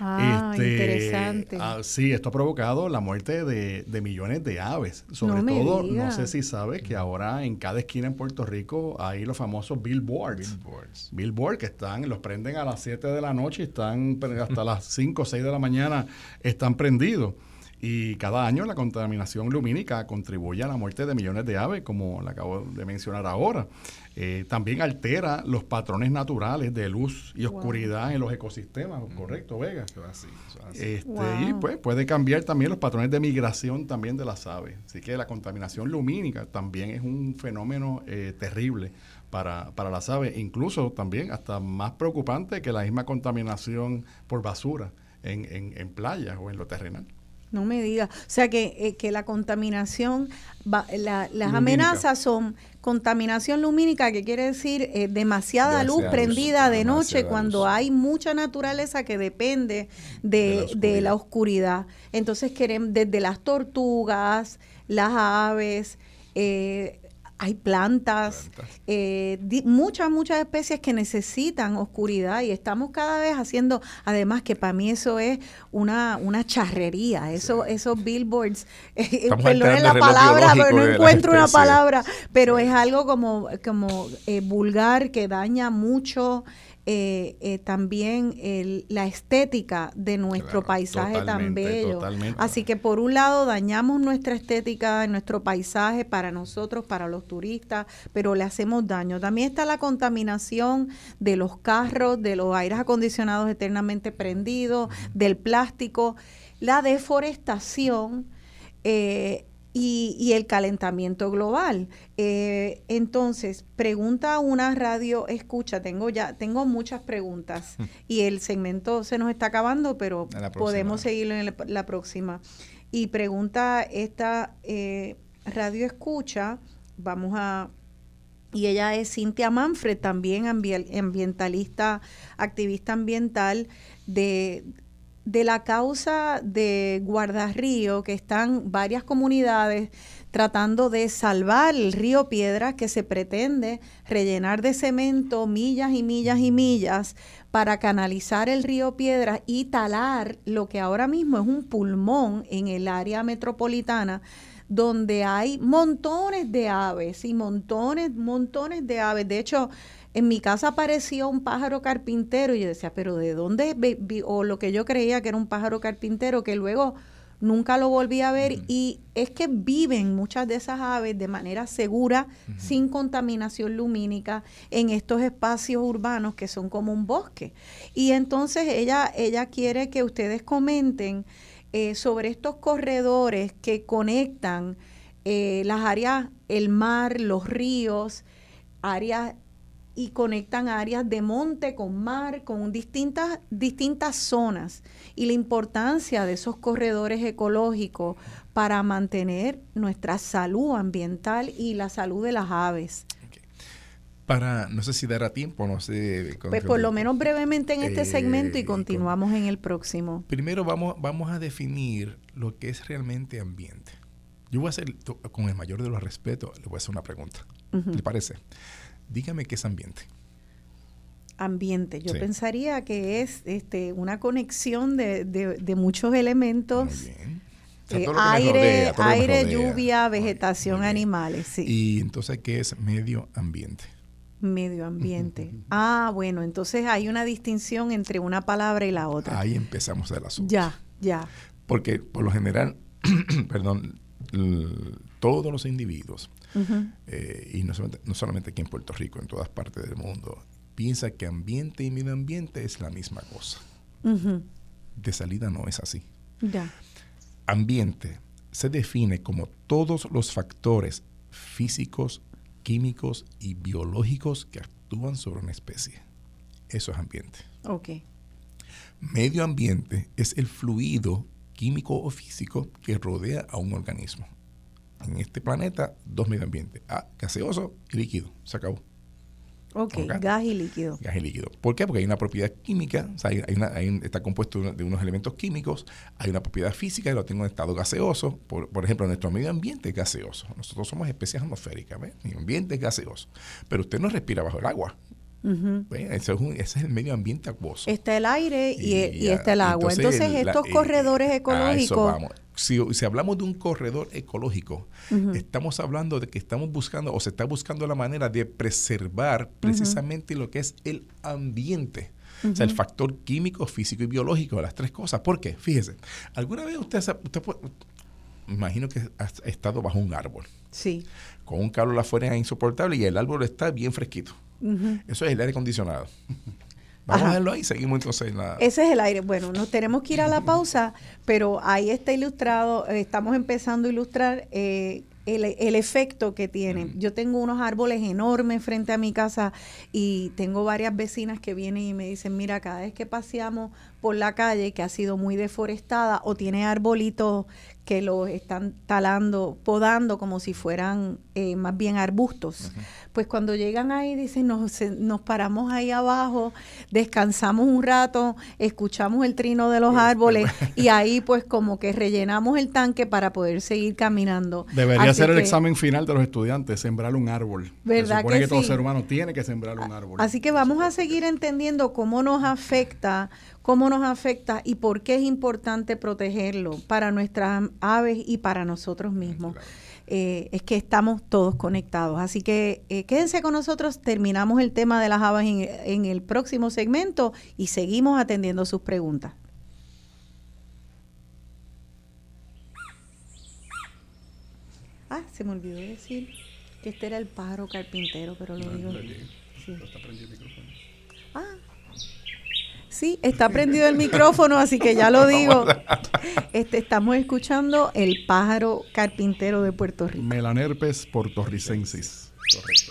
Ah, Este, interesante. ah, sí, esto ha provocado la muerte de, de millones de aves. Sobre No todo, diga. no sé si sabes que ahora en cada esquina en Puerto Rico hay los famosos billboards. Billboards. Billboard que están, los prenden a las 7 de la noche y están hasta las 5 o 6 de la mañana están prendidos. Y cada año la contaminación lumínica contribuye a la muerte de millones de aves, como la acabo de mencionar ahora. Eh, también altera los patrones naturales de luz y Wow. oscuridad en los ecosistemas, ¿correcto, Vega? Eso es así, eso es así. Este, Wow. Y pues puede cambiar también los patrones de migración también de las aves. Así que la contaminación lumínica también es un fenómeno eh, terrible para, para las aves, incluso también hasta más preocupante que la misma contaminación por basura en, en, en playas o en lo terrenal. No me diga. O sea que, eh, que la contaminación, las amenazas son contaminación lumínica, que quiere decir eh, demasiada, luz prendida de noche cuando hay mucha naturaleza que depende de, la, oscuridad. Entonces queremos desde las tortugas, las aves, eh, hay plantas, eh, muchas, muchas especies que necesitan oscuridad y estamos cada vez haciendo, además que para mí eso es una, una charrería, eso, esos billboards, eh, perdón la palabra, pero no encuentro una palabra, pero es algo como, como eh, vulgar que daña mucho eh, eh, también la estética de nuestro paisaje tan bello. Así que por un lado dañamos nuestra estética, nuestro paisaje para nosotros, para los turistas, pero le hacemos daño. También está la contaminación de los carros, de los aires acondicionados eternamente prendidos, del plástico, la deforestación. Eh, y, el calentamiento global. Eh, entonces, pregunta una radio escucha, tengo ya, tengo muchas preguntas y el segmento se nos está acabando, pero podemos seguirlo en la, próxima. Y pregunta esta eh, radio escucha, vamos a y ella es Cintia Manfred, también ambientalista, activista ambiental de de la causa de Guardarrío, que están varias comunidades tratando de salvar el río Piedras que se pretende rellenar de cemento millas y millas y millas para canalizar el río Piedras y talar lo que ahora mismo es un pulmón en el área metropolitana donde hay montones de aves y montones, montones de aves. De hecho, en mi casa apareció un pájaro carpintero y yo decía, pero ¿de dónde? O lo que yo creía que era un pájaro carpintero que luego nunca lo volví a ver y es que viven muchas de esas aves de manera segura, sin contaminación lumínica, en estos espacios urbanos que son como un bosque. Y entonces ella, ella quiere que ustedes comenten eh, sobre estos corredores que conectan eh, las áreas, el mar, los ríos, áreas y conectan áreas de monte con mar, con distintas, distintas zonas y la importancia de esos corredores ecológicos para mantener nuestra salud ambiental y la salud de las aves. Para, no sé si dará tiempo, no sé. Pues por lo menos brevemente en este eh, segmento y continuamos en el próximo. Primero vamos, vamos a definir lo que es realmente ambiente. Yo voy a hacer, con el mayor de los respetos, le voy a hacer una pregunta. ¿Le parece? Dígame qué es ambiente. Ambiente, yo pensaría que es este, una conexión de, de, muchos elementos. Eh, aire, aire lluvia, vegetación, animales. Y entonces, ¿qué es medio ambiente? Medio ambiente. ah, bueno, entonces hay una distinción entre una palabra y la otra. Ahí empezamos el asunto. Ya, ya. Porque por lo general, perdón, todos los individuos eh, y no solamente, no solamente aquí en Puerto Rico, en todas partes del mundo, piensa que ambiente y medio ambiente es la misma cosa. De salida no es así. Ambiente se define como todos los factores físicos, químicos y biológicos que actúan sobre una especie. Eso es ambiente. Medio ambiente es el fluido químico o físico que rodea a un organismo en este planeta dos medio ambientes, ah, gaseoso y líquido. Se acabó. Ok, gas y líquido. Gas y líquido. ¿Por qué? Porque hay una propiedad química, o sea, hay, está compuesto de unos elementos químicos, hay una propiedad física, y lo tengo en estado gaseoso. Por, ejemplo, nuestro medio ambiente es gaseoso. Nosotros somos especies atmosféricas, ¿ves? Mi ambiente es gaseoso. Pero usted no respira bajo el agua. Ese, es el medio ambiente acuoso. Está el aire y, está el agua. Entonces, estos corredores ecológicos si, hablamos de un corredor ecológico, estamos hablando de que estamos buscando o se está buscando la manera de preservar precisamente lo que es el ambiente. O sea, el factor químico, físico y biológico, las tres cosas. ¿Por qué? Fíjese, ¿alguna vez usted, usted imagino que ha estado bajo un árbol? Sí. Con un calor afuera insoportable y el árbol está bien fresquito. Eso es el aire acondicionado. Vamos a verlo ahí, seguimos entonces la... Ese es el aire. Bueno, nos tenemos que ir a la pausa, pero ahí está ilustrado, estamos empezando a ilustrar eh, el, el, efecto que tiene. Yo tengo unos árboles enormes frente a mi casa y tengo varias vecinas que vienen y me dicen, mira, cada vez que paseamos por la calle que ha sido muy deforestada o tiene arbolitos que lo están talando, podando como si fueran eh, más bien arbustos. Pues cuando llegan ahí, dicen, nos, nos paramos ahí abajo, descansamos un rato, escuchamos el trino de los árboles y ahí pues como que rellenamos el tanque para poder seguir caminando. Debería Así ser el que- examen final de los estudiantes, sembrar un árbol. ¿Verdad Se supone que que, todo sí? ser humano tiene que sembrar un árbol. Así que vamos a seguir entendiendo cómo nos afecta, cómo nos afecta y por qué es importante protegerlo para nuestras aves y para nosotros mismos. Eh, es que estamos todos conectados. Así que eh, quédense con nosotros, terminamos el tema de las aves en, en el próximo segmento y seguimos atendiendo sus preguntas. Ah, se me olvidó decir que este era el pájaro carpintero, pero lo digo. Sí. Ah. Sí, está prendido el micrófono, así que ya lo digo. Este, estamos escuchando el pájaro carpintero de Puerto Rico. Melanerpes portorricensis. Correcto.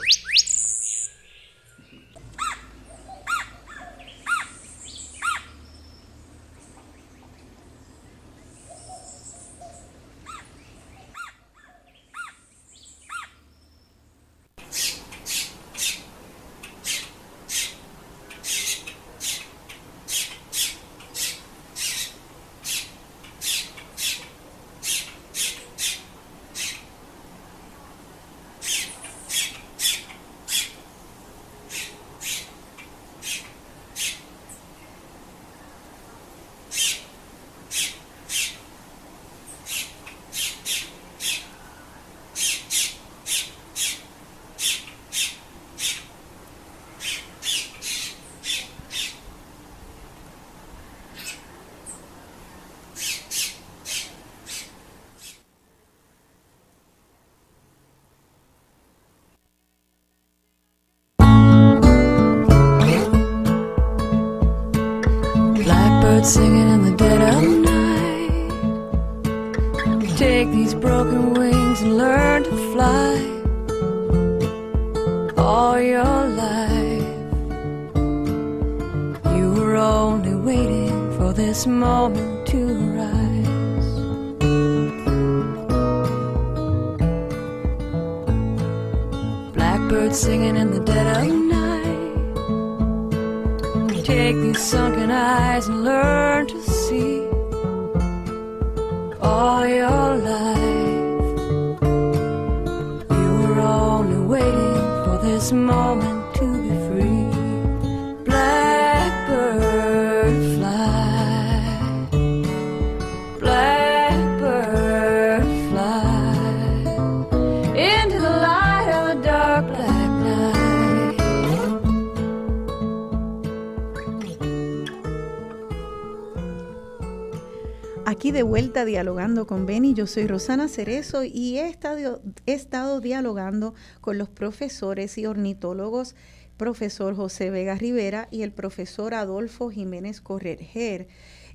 Dialogando con Beni, yo soy Rosana Cerezo y he estado, he estado dialogando con los profesores y ornitólogos, profesor José Vega Rivera y el profesor Adolfo Jiménez Correger.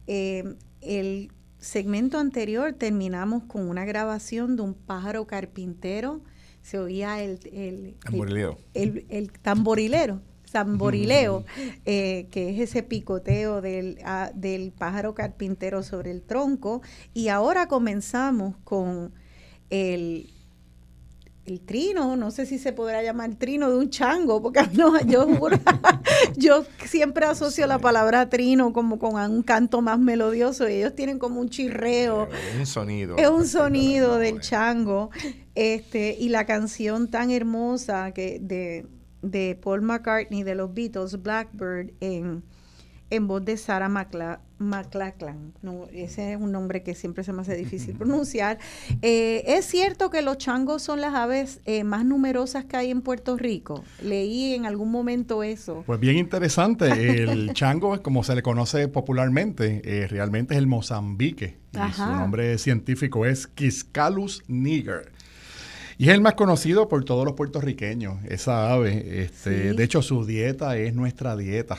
Eh, el segmento anterior terminamos con una grabación de un pájaro carpintero, se oía el, el, el tamborilero, tamborileo, eh, que es ese picoteo del, ah, del pájaro carpintero sobre el tronco. Y ahora comenzamos con el, el trino, no sé si se podrá llamar trino de un chango, porque no, yo, yo siempre asocio la palabra trino como con un canto más melodioso y ellos tienen como un chirreo. Es un sonido. Es un sonido del chango. Este, y la canción tan hermosa que de, de Paul McCartney de los Beatles, Blackbird, en, en voz de Sarah McLa- McLachlan. No, ese es un nombre que siempre se me hace difícil pronunciar. Eh, es cierto que los changos son las aves eh, más numerosas que hay en Puerto Rico. Leí en algún momento eso. Pues bien interesante. El chango, como se le conoce popularmente, eh, realmente es el Mozambique. Y su nombre científico es Quiscalus niger. Y es el más conocido por todos los puertorriqueños, esa ave. Este, Sí. De hecho, su dieta es nuestra dieta.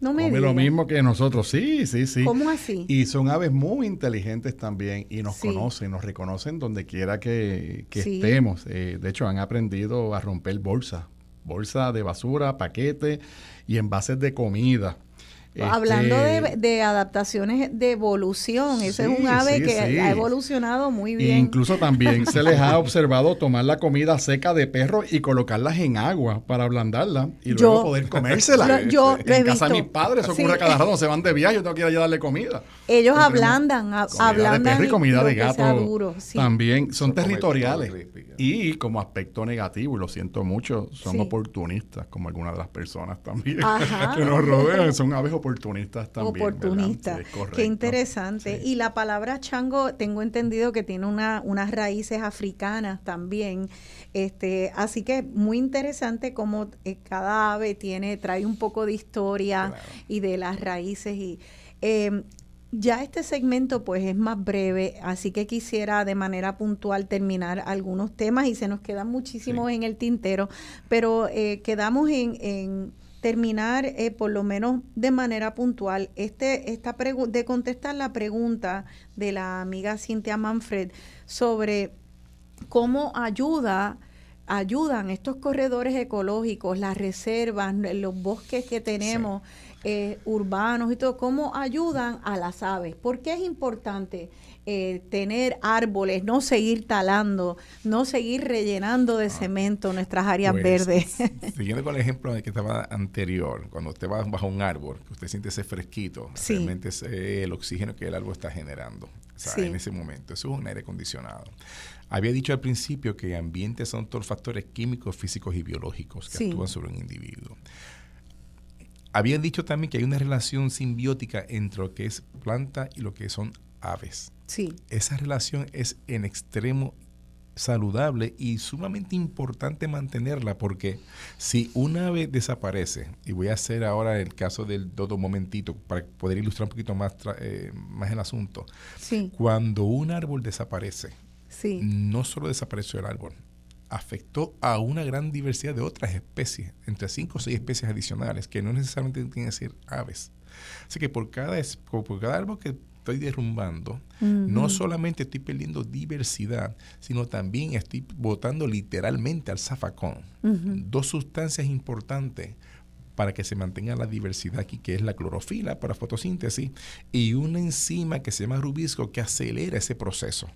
No me Come lo mismo que nosotros, sí, sí, sí. ¿Cómo así? Y son aves muy inteligentes también y nos Sí. conocen, nos reconocen donde quiera que, que Sí. estemos. Eh, de hecho, han aprendido a romper bolsas, bolsa de basura, paquete y envases de comida. Hablando Este, de, de adaptaciones de evolución, ese es un ave sí, que sí. ha evolucionado muy bien. Incluso también se les ha observado tomar la comida seca de perro y colocarlas en agua para ablandarla y luego Yo- poder comérsela. Lo- yo lo he en casa de mis padres, eso Sí. ocurre cada rato, se van de viaje, yo tengo que ir allá a darle comida. Ellos Entonces, ablandan, a- Comida de ablandan perro y comida de gato sea duro, sí. también son territoriales y como aspecto negativo, y lo siento mucho, son Sí. oportunistas, como algunas de las personas también Ajá. que nos rodean, son aves oportunistas también. ¿verdad? oportunista. Sí, es correcto. Qué interesante. Sí. Y la palabra chango, tengo entendido que tiene una, unas raíces africanas también. Este, así que muy interesante cómo eh, cada ave tiene, trae un poco de historia Claro. y de las raíces. Y eh, ya este segmento pues es más breve, así que quisiera de manera puntual terminar algunos temas y se nos quedan muchísimos Sí. en el tintero, pero eh, quedamos en, en terminar eh, por lo menos de manera puntual este esta de contestar la pregunta de la amiga Cintia Manfred sobre cómo ayuda ayudan estos corredores ecológicos, las reservas, los bosques que tenemos eh, urbanos y todo, cómo ayudan a las aves. ¿Por qué es importante eh, tener árboles, no seguir talando, no seguir rellenando de cemento nuestras áreas Pues, verdes? Siguiendo con el ejemplo que estaba anterior, cuando usted va bajo un árbol, que usted siente ese fresquito, Sí. realmente es eh, el oxígeno que el árbol está generando o sea, Sí. en ese momento. Eso es un aire acondicionado. Había dicho al principio que ambientes son todos factores químicos, físicos y biológicos que Sí. actúan sobre un individuo. Había dicho también que hay una relación simbiótica entre lo que es planta y lo que son aves sí, esa relación es en extremo saludable y sumamente importante mantenerla porque si una ave desaparece, y voy a hacer ahora el caso del dodo un momentito para poder ilustrar un poquito más, eh, más el asunto, sí, cuando un árbol desaparece, sí, no solo desapareció el árbol, afectó a una gran diversidad de otras especies, entre cinco o seis especies adicionales, que no necesariamente tienen que ser aves. Así que por cada, por cada árbol que estoy derrumbando, no solamente estoy perdiendo diversidad, sino también estoy botando literalmente al zafacón dos sustancias importantes para que se mantenga la diversidad aquí, que es la clorofila para fotosíntesis y una enzima que se llama rubisco que acelera ese proceso.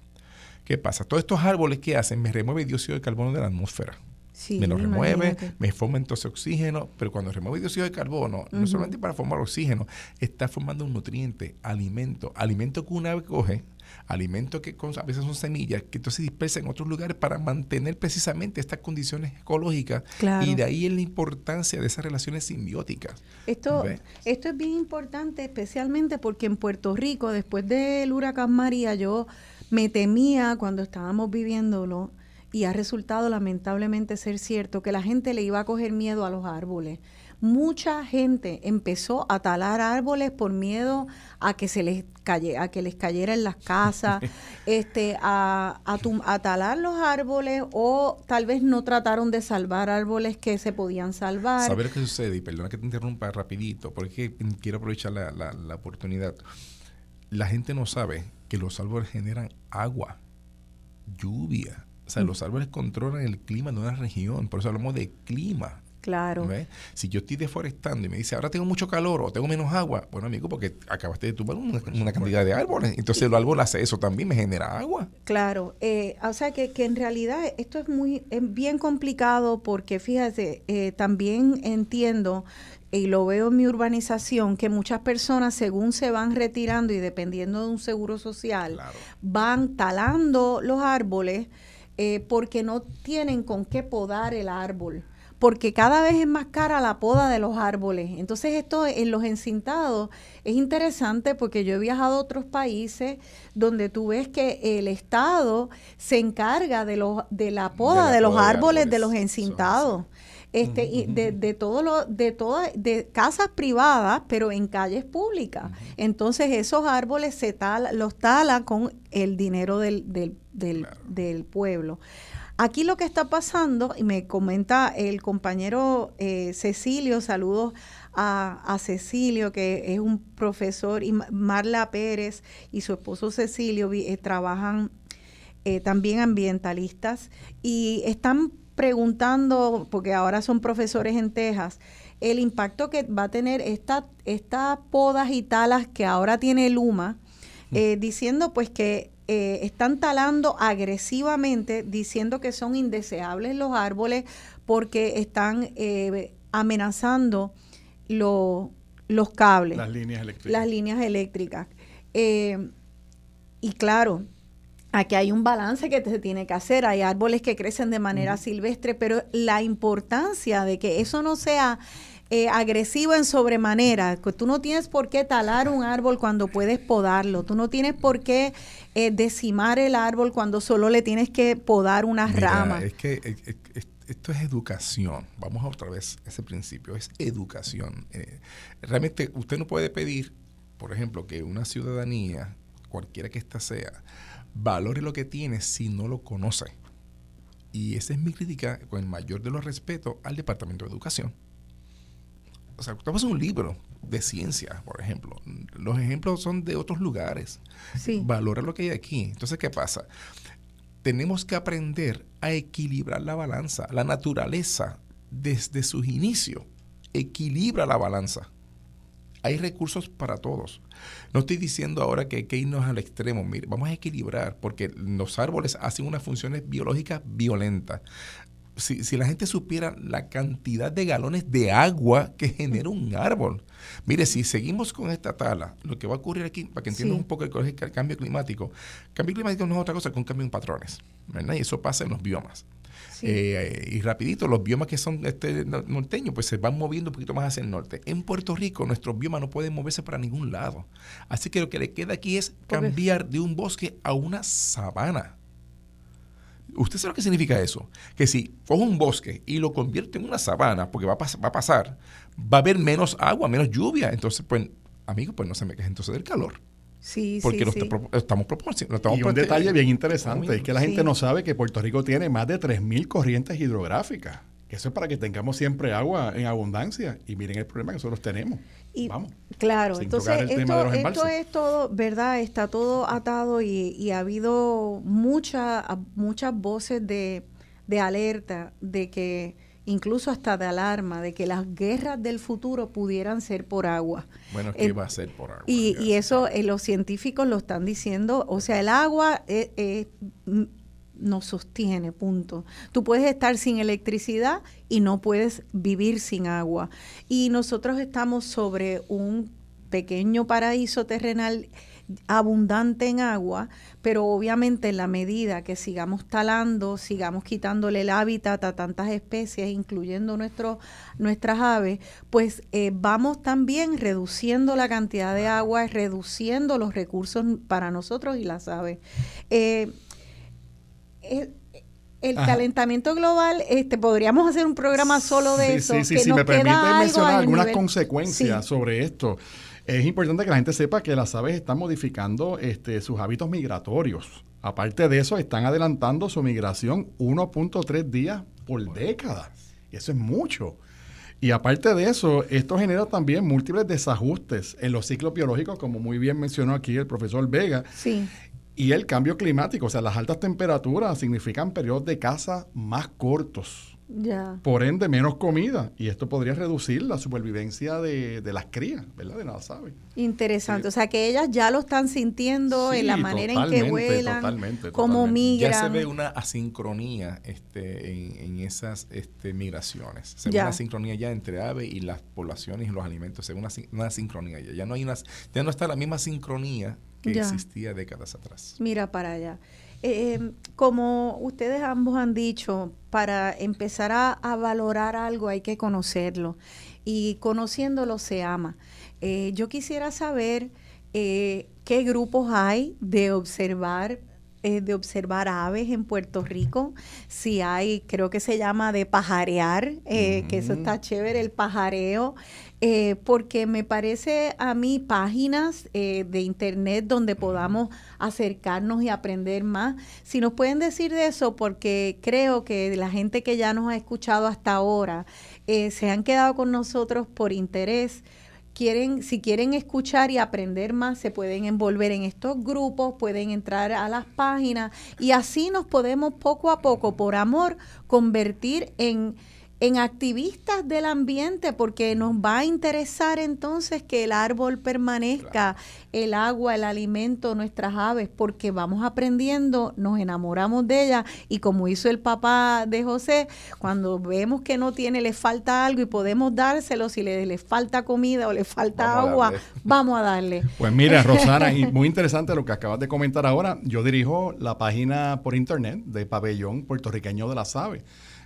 ¿Qué pasa? Todos estos árboles que hacen me remueve dióxido de carbono de la atmósfera. Sí, me lo remueve, imagínate. me forma entonces oxígeno, pero cuando remueve dióxido de carbono, no solamente para formar oxígeno, está formando un nutriente, alimento, alimento que una ave coge, alimento que con- a veces son semillas, que entonces dispersa en otros lugares para mantener precisamente estas condiciones ecológicas. Claro. Y de ahí es la importancia de esas relaciones simbióticas. Esto, ¿Ves? esto es bien importante, especialmente porque en Puerto Rico, después del huracán María, yo me temía cuando estábamos viviéndolo, y ha resultado lamentablemente ser cierto, que la gente le iba a coger miedo a los árboles. Mucha gente empezó a talar árboles por miedo a que se les caye, a que les cayera en las casas, este, a, a, tum- a talar los árboles o tal vez no trataron de salvar árboles que se podían salvar. Saber qué sucede, y perdona que te interrumpa rapidito, porque quiero aprovechar la, la- la oportunidad. La gente no sabe que los árboles generan agua, lluvia. O sea, los árboles controlan el clima de una región, por eso hablamos de clima. Claro. ¿ves? Si yo estoy deforestando y me dice, ahora tengo mucho calor o tengo menos agua, bueno, amigo, porque acabaste de tumbar una, una cantidad de árboles. Entonces el árbol hace eso también, me genera agua. Claro, eh, o sea que, que en realidad esto es muy es bien complicado porque fíjate, eh, también entiendo y lo veo en mi urbanización que muchas personas según se van retirando y dependiendo de un seguro social Claro. van talando los árboles eh, porque no tienen con qué podar el árbol. Porque cada vez es más cara la poda de los árboles. Entonces esto en los encintados es interesante porque yo he viajado a otros países donde tú ves que el Estado se encarga de, los, de la poda la de, los de árboles de los Eso Este, y de, de todo lo, de todas, de casas privadas, pero en calles públicas. Entonces esos árboles se tala, los tala con el dinero del, del, del, Claro. del pueblo. Aquí lo que está pasando, y me comenta el compañero eh, Cecilio, saludos a, a Cecilio, que es un profesor, y Ma- Marla Pérez y su esposo Cecilio eh, trabajan eh, también ambientalistas y están preguntando, porque ahora son profesores en Texas, el impacto que va a tener esta, estas podas y talas que ahora tiene Luma, eh, diciendo pues que eh, están talando agresivamente, diciendo que son indeseables los árboles porque están eh, amenazando los cables. Las líneas eléctricas. Las líneas eléctricas. y claro, aquí hay un balance que se tiene que hacer. Hay árboles que crecen de manera silvestre, pero la importancia de que eso no sea eh, agresivo en sobremanera, que tú no tienes por qué talar un árbol cuando puedes podarlo, tú no tienes por qué eh, decimar el árbol cuando solo le tienes que podar unas ramas. Es que esto es educación. Vamos a otra vez ese principio, es educación. Eh, realmente usted no puede pedir, por ejemplo, que una ciudadanía, cualquiera que ésta sea, valore lo que tiene si no lo conoce. Y esa es mi crítica, con el mayor de los respetos, al Departamento de Educación. O sea, estamos en un libro de ciencia, por ejemplo. Los ejemplos son de otros lugares. Sí. Valora lo que hay aquí. Entonces, ¿qué pasa? Tenemos que aprender a equilibrar la balanza. La naturaleza, desde sus inicios, equilibra la balanza hay recursos para todos. No estoy diciendo ahora que hay que irnos al extremo, mire, vamos a equilibrar, porque los árboles hacen unas funciones biológicas violentas. Si, si, la gente supiera la cantidad de galones de agua que genera un árbol. Mire, si seguimos con esta tala, lo que va a ocurrir aquí, para que entiendan un poco el, cambio climático, cambio climático no es otra cosa que un cambio en patrones, ¿verdad? Y eso pasa en los biomas. Eh, y rapidito, los biomas que son este, norteños, pues se van moviendo un poquito más hacia el norte. En Puerto Rico, nuestros biomas no pueden moverse para ningún lado. Así que lo que le queda aquí es cambiar de un bosque a una sabana. ¿Usted sabe lo que significa eso? Que si coge un bosque y lo convierte en una sabana, porque va a, va a pasar, va a haber menos agua, menos lluvia. Entonces, pues, amigo, pues no se me queje entonces del calor. Sí, porque sí, estamos proporcionando. Y un detalle bien interesante es que la gente no sabe que Puerto Rico tiene más de 3.000 corrientes hidrográficas. Eso es para que tengamos siempre agua en abundancia. Y miren el problema que nosotros tenemos. Y, Vamos. Claro, entonces esto, es todo, ¿verdad? Está todo atado y, ha habido muchas muchas voces de, de alerta de que incluso hasta de alarma de que las guerras del futuro pudieran ser por agua. Bueno, ¿qué va a ser por agua? Y, y eso eh, los científicos lo están diciendo, o sea, el agua eh, eh, nos sostiene, punto. Tú puedes estar sin electricidad y no puedes vivir sin agua. Y nosotros estamos sobre un pequeño paraíso terrenal abundante en agua, pero obviamente en la medida que sigamos talando, sigamos quitándole el hábitat a tantas especies, incluyendo nuestro, nuestras aves, pues eh, vamos también reduciendo la cantidad de agua, reduciendo los recursos para nosotros y las aves. Eh, el calentamiento global, este, podríamos hacer un programa solo de eso. Sí, sí, sí, me permite mencionar algunas consecuencias sobre esto. Es importante que la gente sepa que las aves están modificando este, sus hábitos migratorios. Aparte de eso, están adelantando su migración 1.3 días por década. Y eso es mucho. Y aparte de eso, esto genera también múltiples desajustes en los ciclos biológicos, como muy bien mencionó aquí el profesor Vega. Sí. Y el cambio climático, o sea, las altas temperaturas significan periodos de caza más cortos. Por ende, menos comida. Y esto podría reducir la supervivencia de, las crías, ¿verdad? De nada sabe. Interesante. O sea, que ellas ya lo están sintiendo en la manera en que vuelan, totalmente, cómo migran. Ya se ve una asincronía este, en, esas este, migraciones. Se ve una asincronía ya entre aves y las poblaciones y los alimentos. Se ve una, una asincronía ya. Ya no, hay una, ya no está la misma sincronía que existía décadas atrás. Mira para allá. Eh, como ustedes ambos han dicho, para empezar a, valorar algo hay que conocerlo y conociéndolo se ama. Eh, yo quisiera saber eh, qué grupos hay de observar de observar aves en Puerto Rico. Si hay, creo que se llama de pajarear, que eso está chévere, el pajareo. Eh, porque me parece a mí páginas eh, de internet donde podamos acercarnos y aprender más. Si nos pueden decir de eso, porque creo que la gente que ya nos ha escuchado hasta ahora eh, se han quedado con nosotros por interés. Quieren, si quieren escuchar y aprender más, se pueden envolver en estos grupos, pueden entrar a las páginas y así nos podemos poco a poco, por amor, convertir en en activistas del ambiente, porque nos va a interesar entonces que el árbol permanezca, el agua, el alimento, nuestras aves, porque vamos aprendiendo, nos enamoramos de ella y como hizo el papá de José, cuando vemos que no tiene, le falta algo y podemos dárselo, si le, le falta comida o le falta agua, vamos a darle. Pues mira, Rosana, y muy interesante lo que acabas de comentar ahora. Yo dirijo la página por internet de Pabellón Puertorriqueño de las Aves.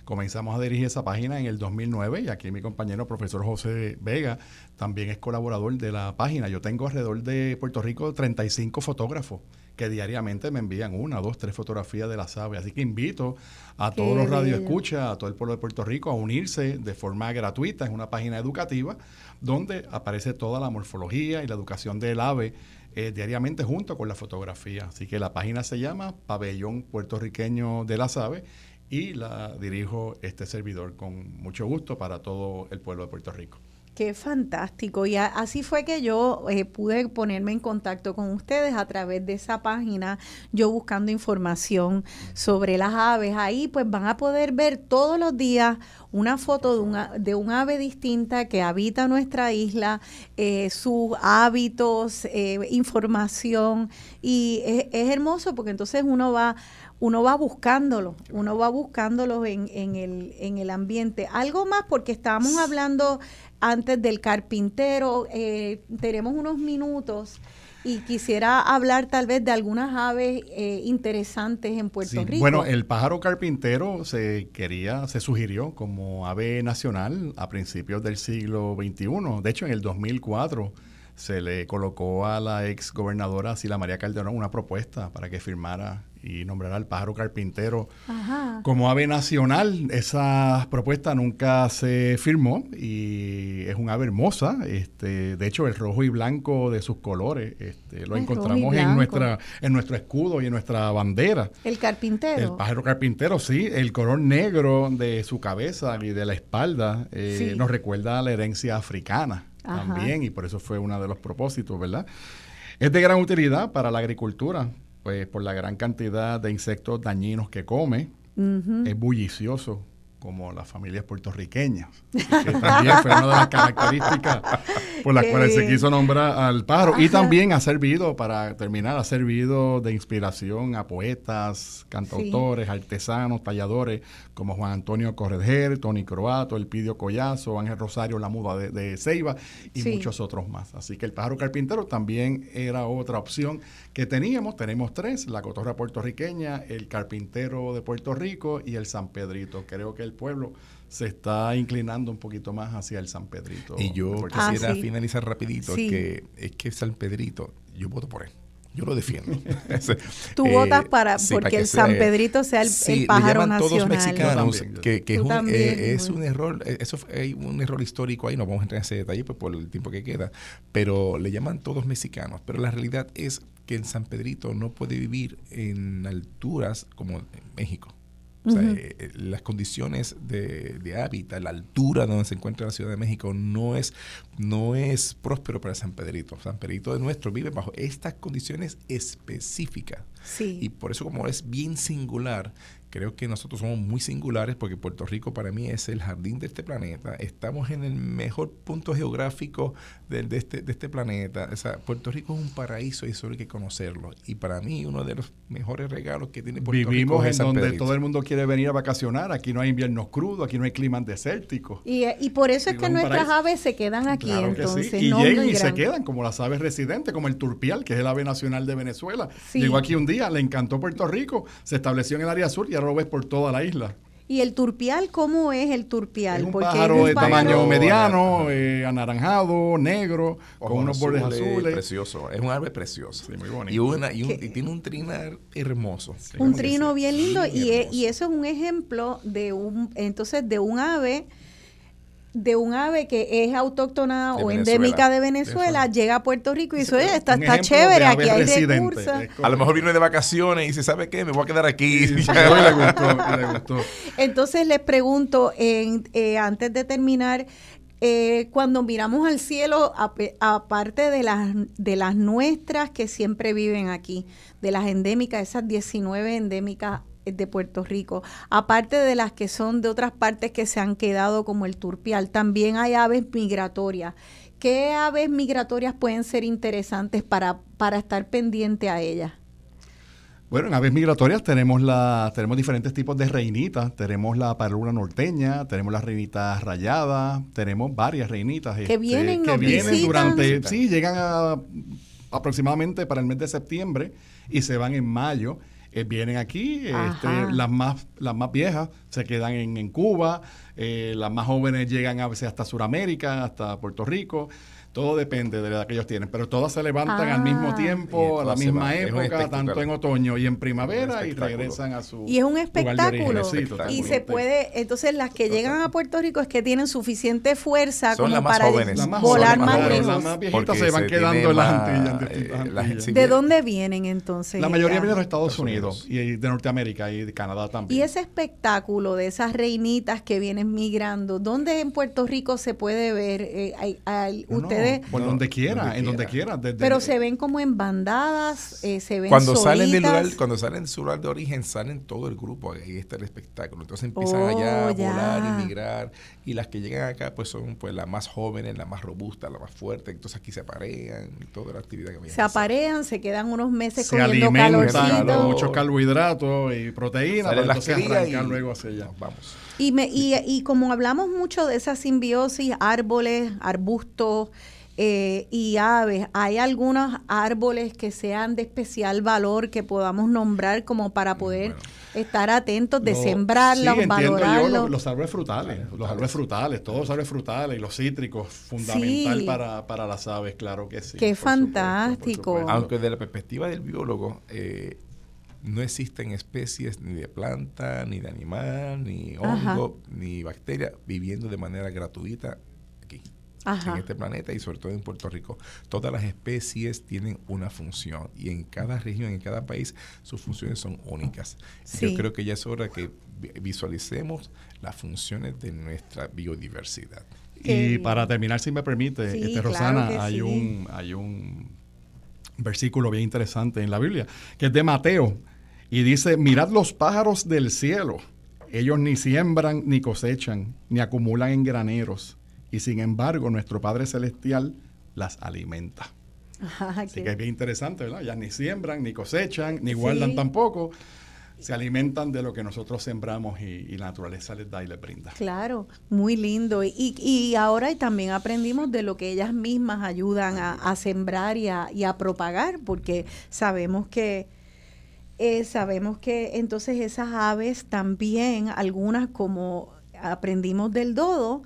Comenzamos a dirigir esa página en el 2009 y aquí mi compañero profesor José Vega también es colaborador de la página. Yo tengo alrededor de Puerto Rico 35 fotógrafos que diariamente me envían una, dos, tres fotografías de las aves. Así que invito a todos los radioescuchas, a todo el pueblo de Puerto Rico a unirse de forma gratuita. Es una página educativa donde aparece toda la morfología y la educación del ave eh, diariamente junto con la fotografía. Así que la página se llama Pabellón Puertorriqueño de las Aves y la dirijo este servidor con mucho gusto para todo el pueblo de Puerto Rico. Qué fantástico. Y así fue que yo eh, pude ponerme en contacto con ustedes a través de esa página, yo buscando información sobre las aves. Ahí pues van a poder ver todos los días una foto de, una, de un ave distinta que habita nuestra isla, eh, sus hábitos, eh, información. Y es, es hermoso porque entonces uno va uno va buscándolo, uno va buscándolo en, en, el, en el ambiente. Algo más, porque estábamos hablando antes del carpintero, eh, tenemos unos minutos y quisiera hablar tal vez de algunas aves eh, interesantes en Puerto Rico. Bueno, el pájaro carpintero se quería, se sugirió como ave nacional a principios del siglo XXI. De hecho, en el 2004 se le colocó a la ex gobernadora Sila María Calderón una propuesta para que firmara y nombrará al pájaro carpintero como ave nacional. Esa propuesta nunca se firmó y es un ave hermosa. Este, de hecho, el rojo y blanco de sus colores este, lo encontramos en nuestra en nuestro escudo y en nuestra bandera. El carpintero. El pájaro carpintero, sí. El color negro de su cabeza y de la espalda eh, nos recuerda a la herencia africana también y por eso fue uno de los propósitos, ¿verdad? Es de gran utilidad para la agricultura pues por la gran cantidad de insectos dañinos que come, es bullicioso como las familias puertorriqueñas. Que también fue una de las características por las cuales se quiso nombrar al pájaro. Y también ha servido, para terminar, ha servido de inspiración a poetas, cantautores, artesanos, talladores, como Juan Antonio Correger, Tony Croato, Elpidio Collazo, Ángel Rosario, La Muda de, Ceiba y muchos otros más. Así que el pájaro carpintero también era otra opción que teníamos. Tenemos tres, la cotorra puertorriqueña, el carpintero de Puerto Rico y el San Pedrito. Creo que el pueblo se está inclinando un poquito más hacia el San Pedrito. Y yo quisiera ah, finalizar rapidito, que es que San Pedrito, yo voto por él. Yo lo defiendo. Tú votas eh, para porque el San Pedrito sea el, sí, pájaro le llaman todos mexicanos, que, que es, un, eh, es un, error, eh, eso hay un error histórico ahí, no vamos a entrar en ese detalle pues, por el tiempo que queda, pero le llaman todos mexicanos, pero la realidad es que el San Pedrito no puede vivir en alturas como México. O sea, eh, eh, las condiciones de, de, hábitat, la altura donde se encuentra la Ciudad de México no es, no es próspero para San Pedrito. San Pedrito de nuestro vive bajo estas condiciones específicas. Y por eso como es bien singular, Creo que nosotros somos muy singulares porque Puerto Rico para mí es el jardín de este planeta. Estamos en el mejor punto geográfico de, este, de este planeta. O sea, Puerto Rico es un paraíso y eso hay que conocerlo. Y para mí uno de los mejores regalos que tiene Puerto Rico es en donde todo el mundo quiere venir a vacacionar. Aquí no hay inviernos crudos, aquí no hay clima desértico. Y, y por eso es que nuestras aves se quedan aquí entonces. Y llegan y se quedan como las aves residentes, como el turpial, que es el ave nacional de Venezuela. Llegó aquí un día, le encantó Puerto Rico, se estableció en el área sur y lo ves por toda la isla. ¿Y el turpial cómo es el turpial? Es un pájaro de tamaño mediano, eh, anaranjado, negro, con unos bordes azules. Precioso, es un ave precioso. Sí, muy bonito. Y, una, y, tiene un trinar hermoso. un trino bien lindo y, y, eso es un ejemplo de un, entonces, de un ave de un ave que es autóctona o endémica de Venezuela, llega a Puerto Rico y dice, oye, está, está chévere, aquí hay recursos. A lo mejor viene de vacaciones y dice, ¿sabe qué? Me voy a quedar aquí. Entonces les pregunto, eh, antes de terminar, eh, cuando miramos al cielo, aparte de las, de las nuestras que siempre viven aquí, de las endémicas, esas 19 endémicas de Puerto Rico. Aparte de las que son de otras partes que se han quedado como el turpial, también hay aves migratorias. ¿Qué aves migratorias pueden ser interesantes para, para estar pendiente a ellas? Bueno, en aves migratorias tenemos la, tenemos diferentes tipos de reinitas. Tenemos la parlura norteña, tenemos las reinitas rayadas, tenemos varias reinitas. Que vienen, que nos vienen visitan. durante, sí, llegan a, aproximadamente para el mes de septiembre y se van en mayo. Eh, vienen aquí, este, Ajá. las más las más viejas se quedan en, en Cuba, eh, las más jóvenes llegan a veces hasta Sudamérica, hasta Puerto Rico. Todo depende de la edad que ellos tienen, pero todas se levantan al mismo Ah. Y tiempo, a la misma época, tanto en otoño y en primavera, y regresan a su Y es un espectáculo. Sí, y se puede, entonces las que llegan a Puerto Rico es que tienen suficiente fuerza Son como las más para jóvenes. Las más volar jóvenes, más lejos. Las más viejitas se van se quedando en las Antillas, en eh, Antillas. ¿De dónde vienen entonces? La mayoría viene de los Estados Estados Unidos, y de Norteamérica y de Canadá Y también. ese espectáculo de esas reinitas que vienen migrando, ¿dónde en Puerto Rico se puede ver? Eh, hay- hay- No, por No, donde quiera, donde en donde quiera. quiera. desde- pero se ven como en bandadas, eh, se ven Cuando salen del lugar, cuando salen de su lugar de origen, salen todo el grupo, ahí está el espectáculo. Entonces empiezan Oh, allá a ya. volar y migrar. Y las que llegan acá, pues son pues las más jóvenes, las más robustas, las más fuertes. Entonces aquí se aparean y toda la actividad que se aparean, se quedan unos meses se alimentan calorcito. muchos carbohidratos y proteínas para las entonces arrancar y luego hacia allá. vamos. Y, me, y, y como hablamos mucho de esa simbiosis, árboles, arbustos eh, y aves, ¿hay algunos árboles que sean de especial valor que podamos nombrar como para poder bueno. estar atentos de Lo- sembrarlos, sí, entiendo yo, valorarlos? los, los árboles frutales, los árboles frutales, todos los árboles frutales y los cítricos, fundamental Sí. para, para las aves, claro que sí. Qué supuesto, fantástico. supuesto. Aunque desde la perspectiva del biólogo, eh, no existen especies ni de planta, ni de animal, ni Ajá. hongo, ni bacteria viviendo de manera gratuita aquí. Ajá. en este planeta y sobre todo en Puerto Rico. Todas las especies tienen una función y en cada región, en cada país, sus funciones son únicas. Sí. Yo creo que ya es hora que vi- visualicemos las funciones de nuestra biodiversidad. Qué Y para terminar, si me permite, Sí, este, Rosana, hay sí. un hay un versículo bien interesante en la Biblia, que es de Mateo, y dice, mirad los pájaros del cielo, ellos ni siembran ni cosechan, ni acumulan en graneros, y sin embargo nuestro Padre Celestial las alimenta. Ajá, Así que es bien interesante, ¿verdad? Ya ni siembran, ni cosechan, ni Sí. guardan tampoco, se alimentan de lo que nosotros sembramos y, y la naturaleza les da y les brinda. Claro, muy lindo. Y, y ahora también aprendimos de lo que ellas mismas ayudan a, a sembrar y a, y a propagar, porque sabemos que eh, sabemos que entonces esas aves también, algunas como aprendimos del dodo,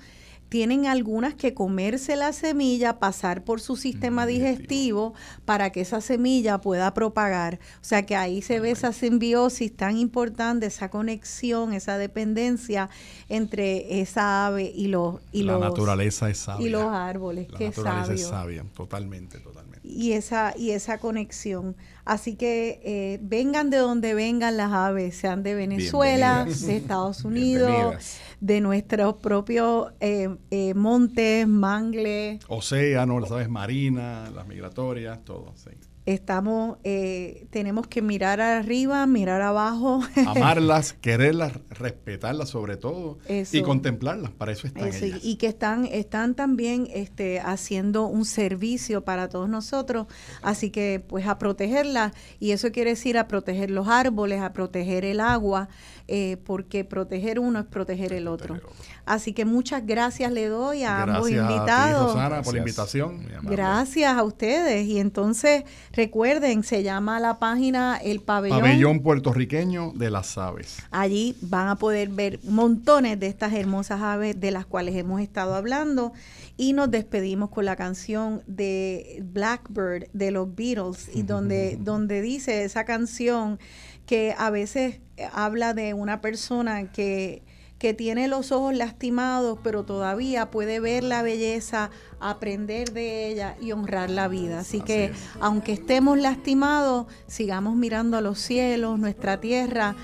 tienen algunas que comerse la semilla, pasar por su sistema Mm, digestivo para que esa semilla pueda propagar. O sea que ahí se ve esa simbiosis tan importante, esa conexión, esa dependencia entre esa ave y los y la los naturaleza es sabia. y los árboles. La Qué naturaleza es sabia, totalmente, totalmente. y esa y esa conexión. Así que eh, vengan de donde vengan las aves, sean de Venezuela, de Estados Unidos. De nuestros propios eh, eh, montes, mangles. Océano, las aves marinas, las migratorias, todo. sí. Estamos, eh, tenemos que mirar arriba, mirar abajo. Amarlas, quererlas, respetarlas sobre todo Eso. y contemplarlas. Para eso están Eso, ellas. y que están, están también este, haciendo un servicio para todos nosotros, así que pues a protegerlas, y eso quiere decir a proteger los árboles, a proteger el agua, eh, porque proteger uno es proteger el otro. Así que muchas gracias le doy a ambos Gracias a ti, invitados. Rosana, por la Gracias. invitación. Gracias a ustedes. Y entonces, recuerden, se llama la página El Pabellón. Pabellón puertorriqueño de las aves. Allí van a poder ver montones de estas hermosas aves de las cuales hemos estado hablando. Y nos despedimos con la canción de Blackbird de los Beatles, y donde, donde dice esa canción que a veces eh, habla de una persona que, que tiene los ojos lastimados, pero todavía puede ver la belleza, aprender de ella y honrar la vida. Así, Así que es. aunque estemos lastimados, sigamos mirando a los cielos, nuestra tierra,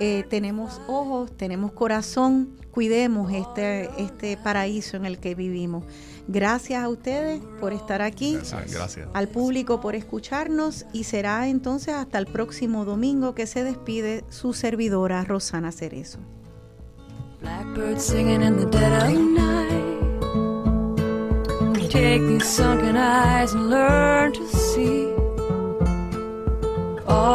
eh, tenemos ojos, tenemos corazón, cuidemos este, este paraíso en el que vivimos. Gracias a ustedes por estar aquí. Gracias. Al público por escucharnos y será entonces hasta el próximo domingo que se despide su servidora Rosana Cerezo. Blackbird singing in the dead of night. Take these sunken eyes and learn to see. All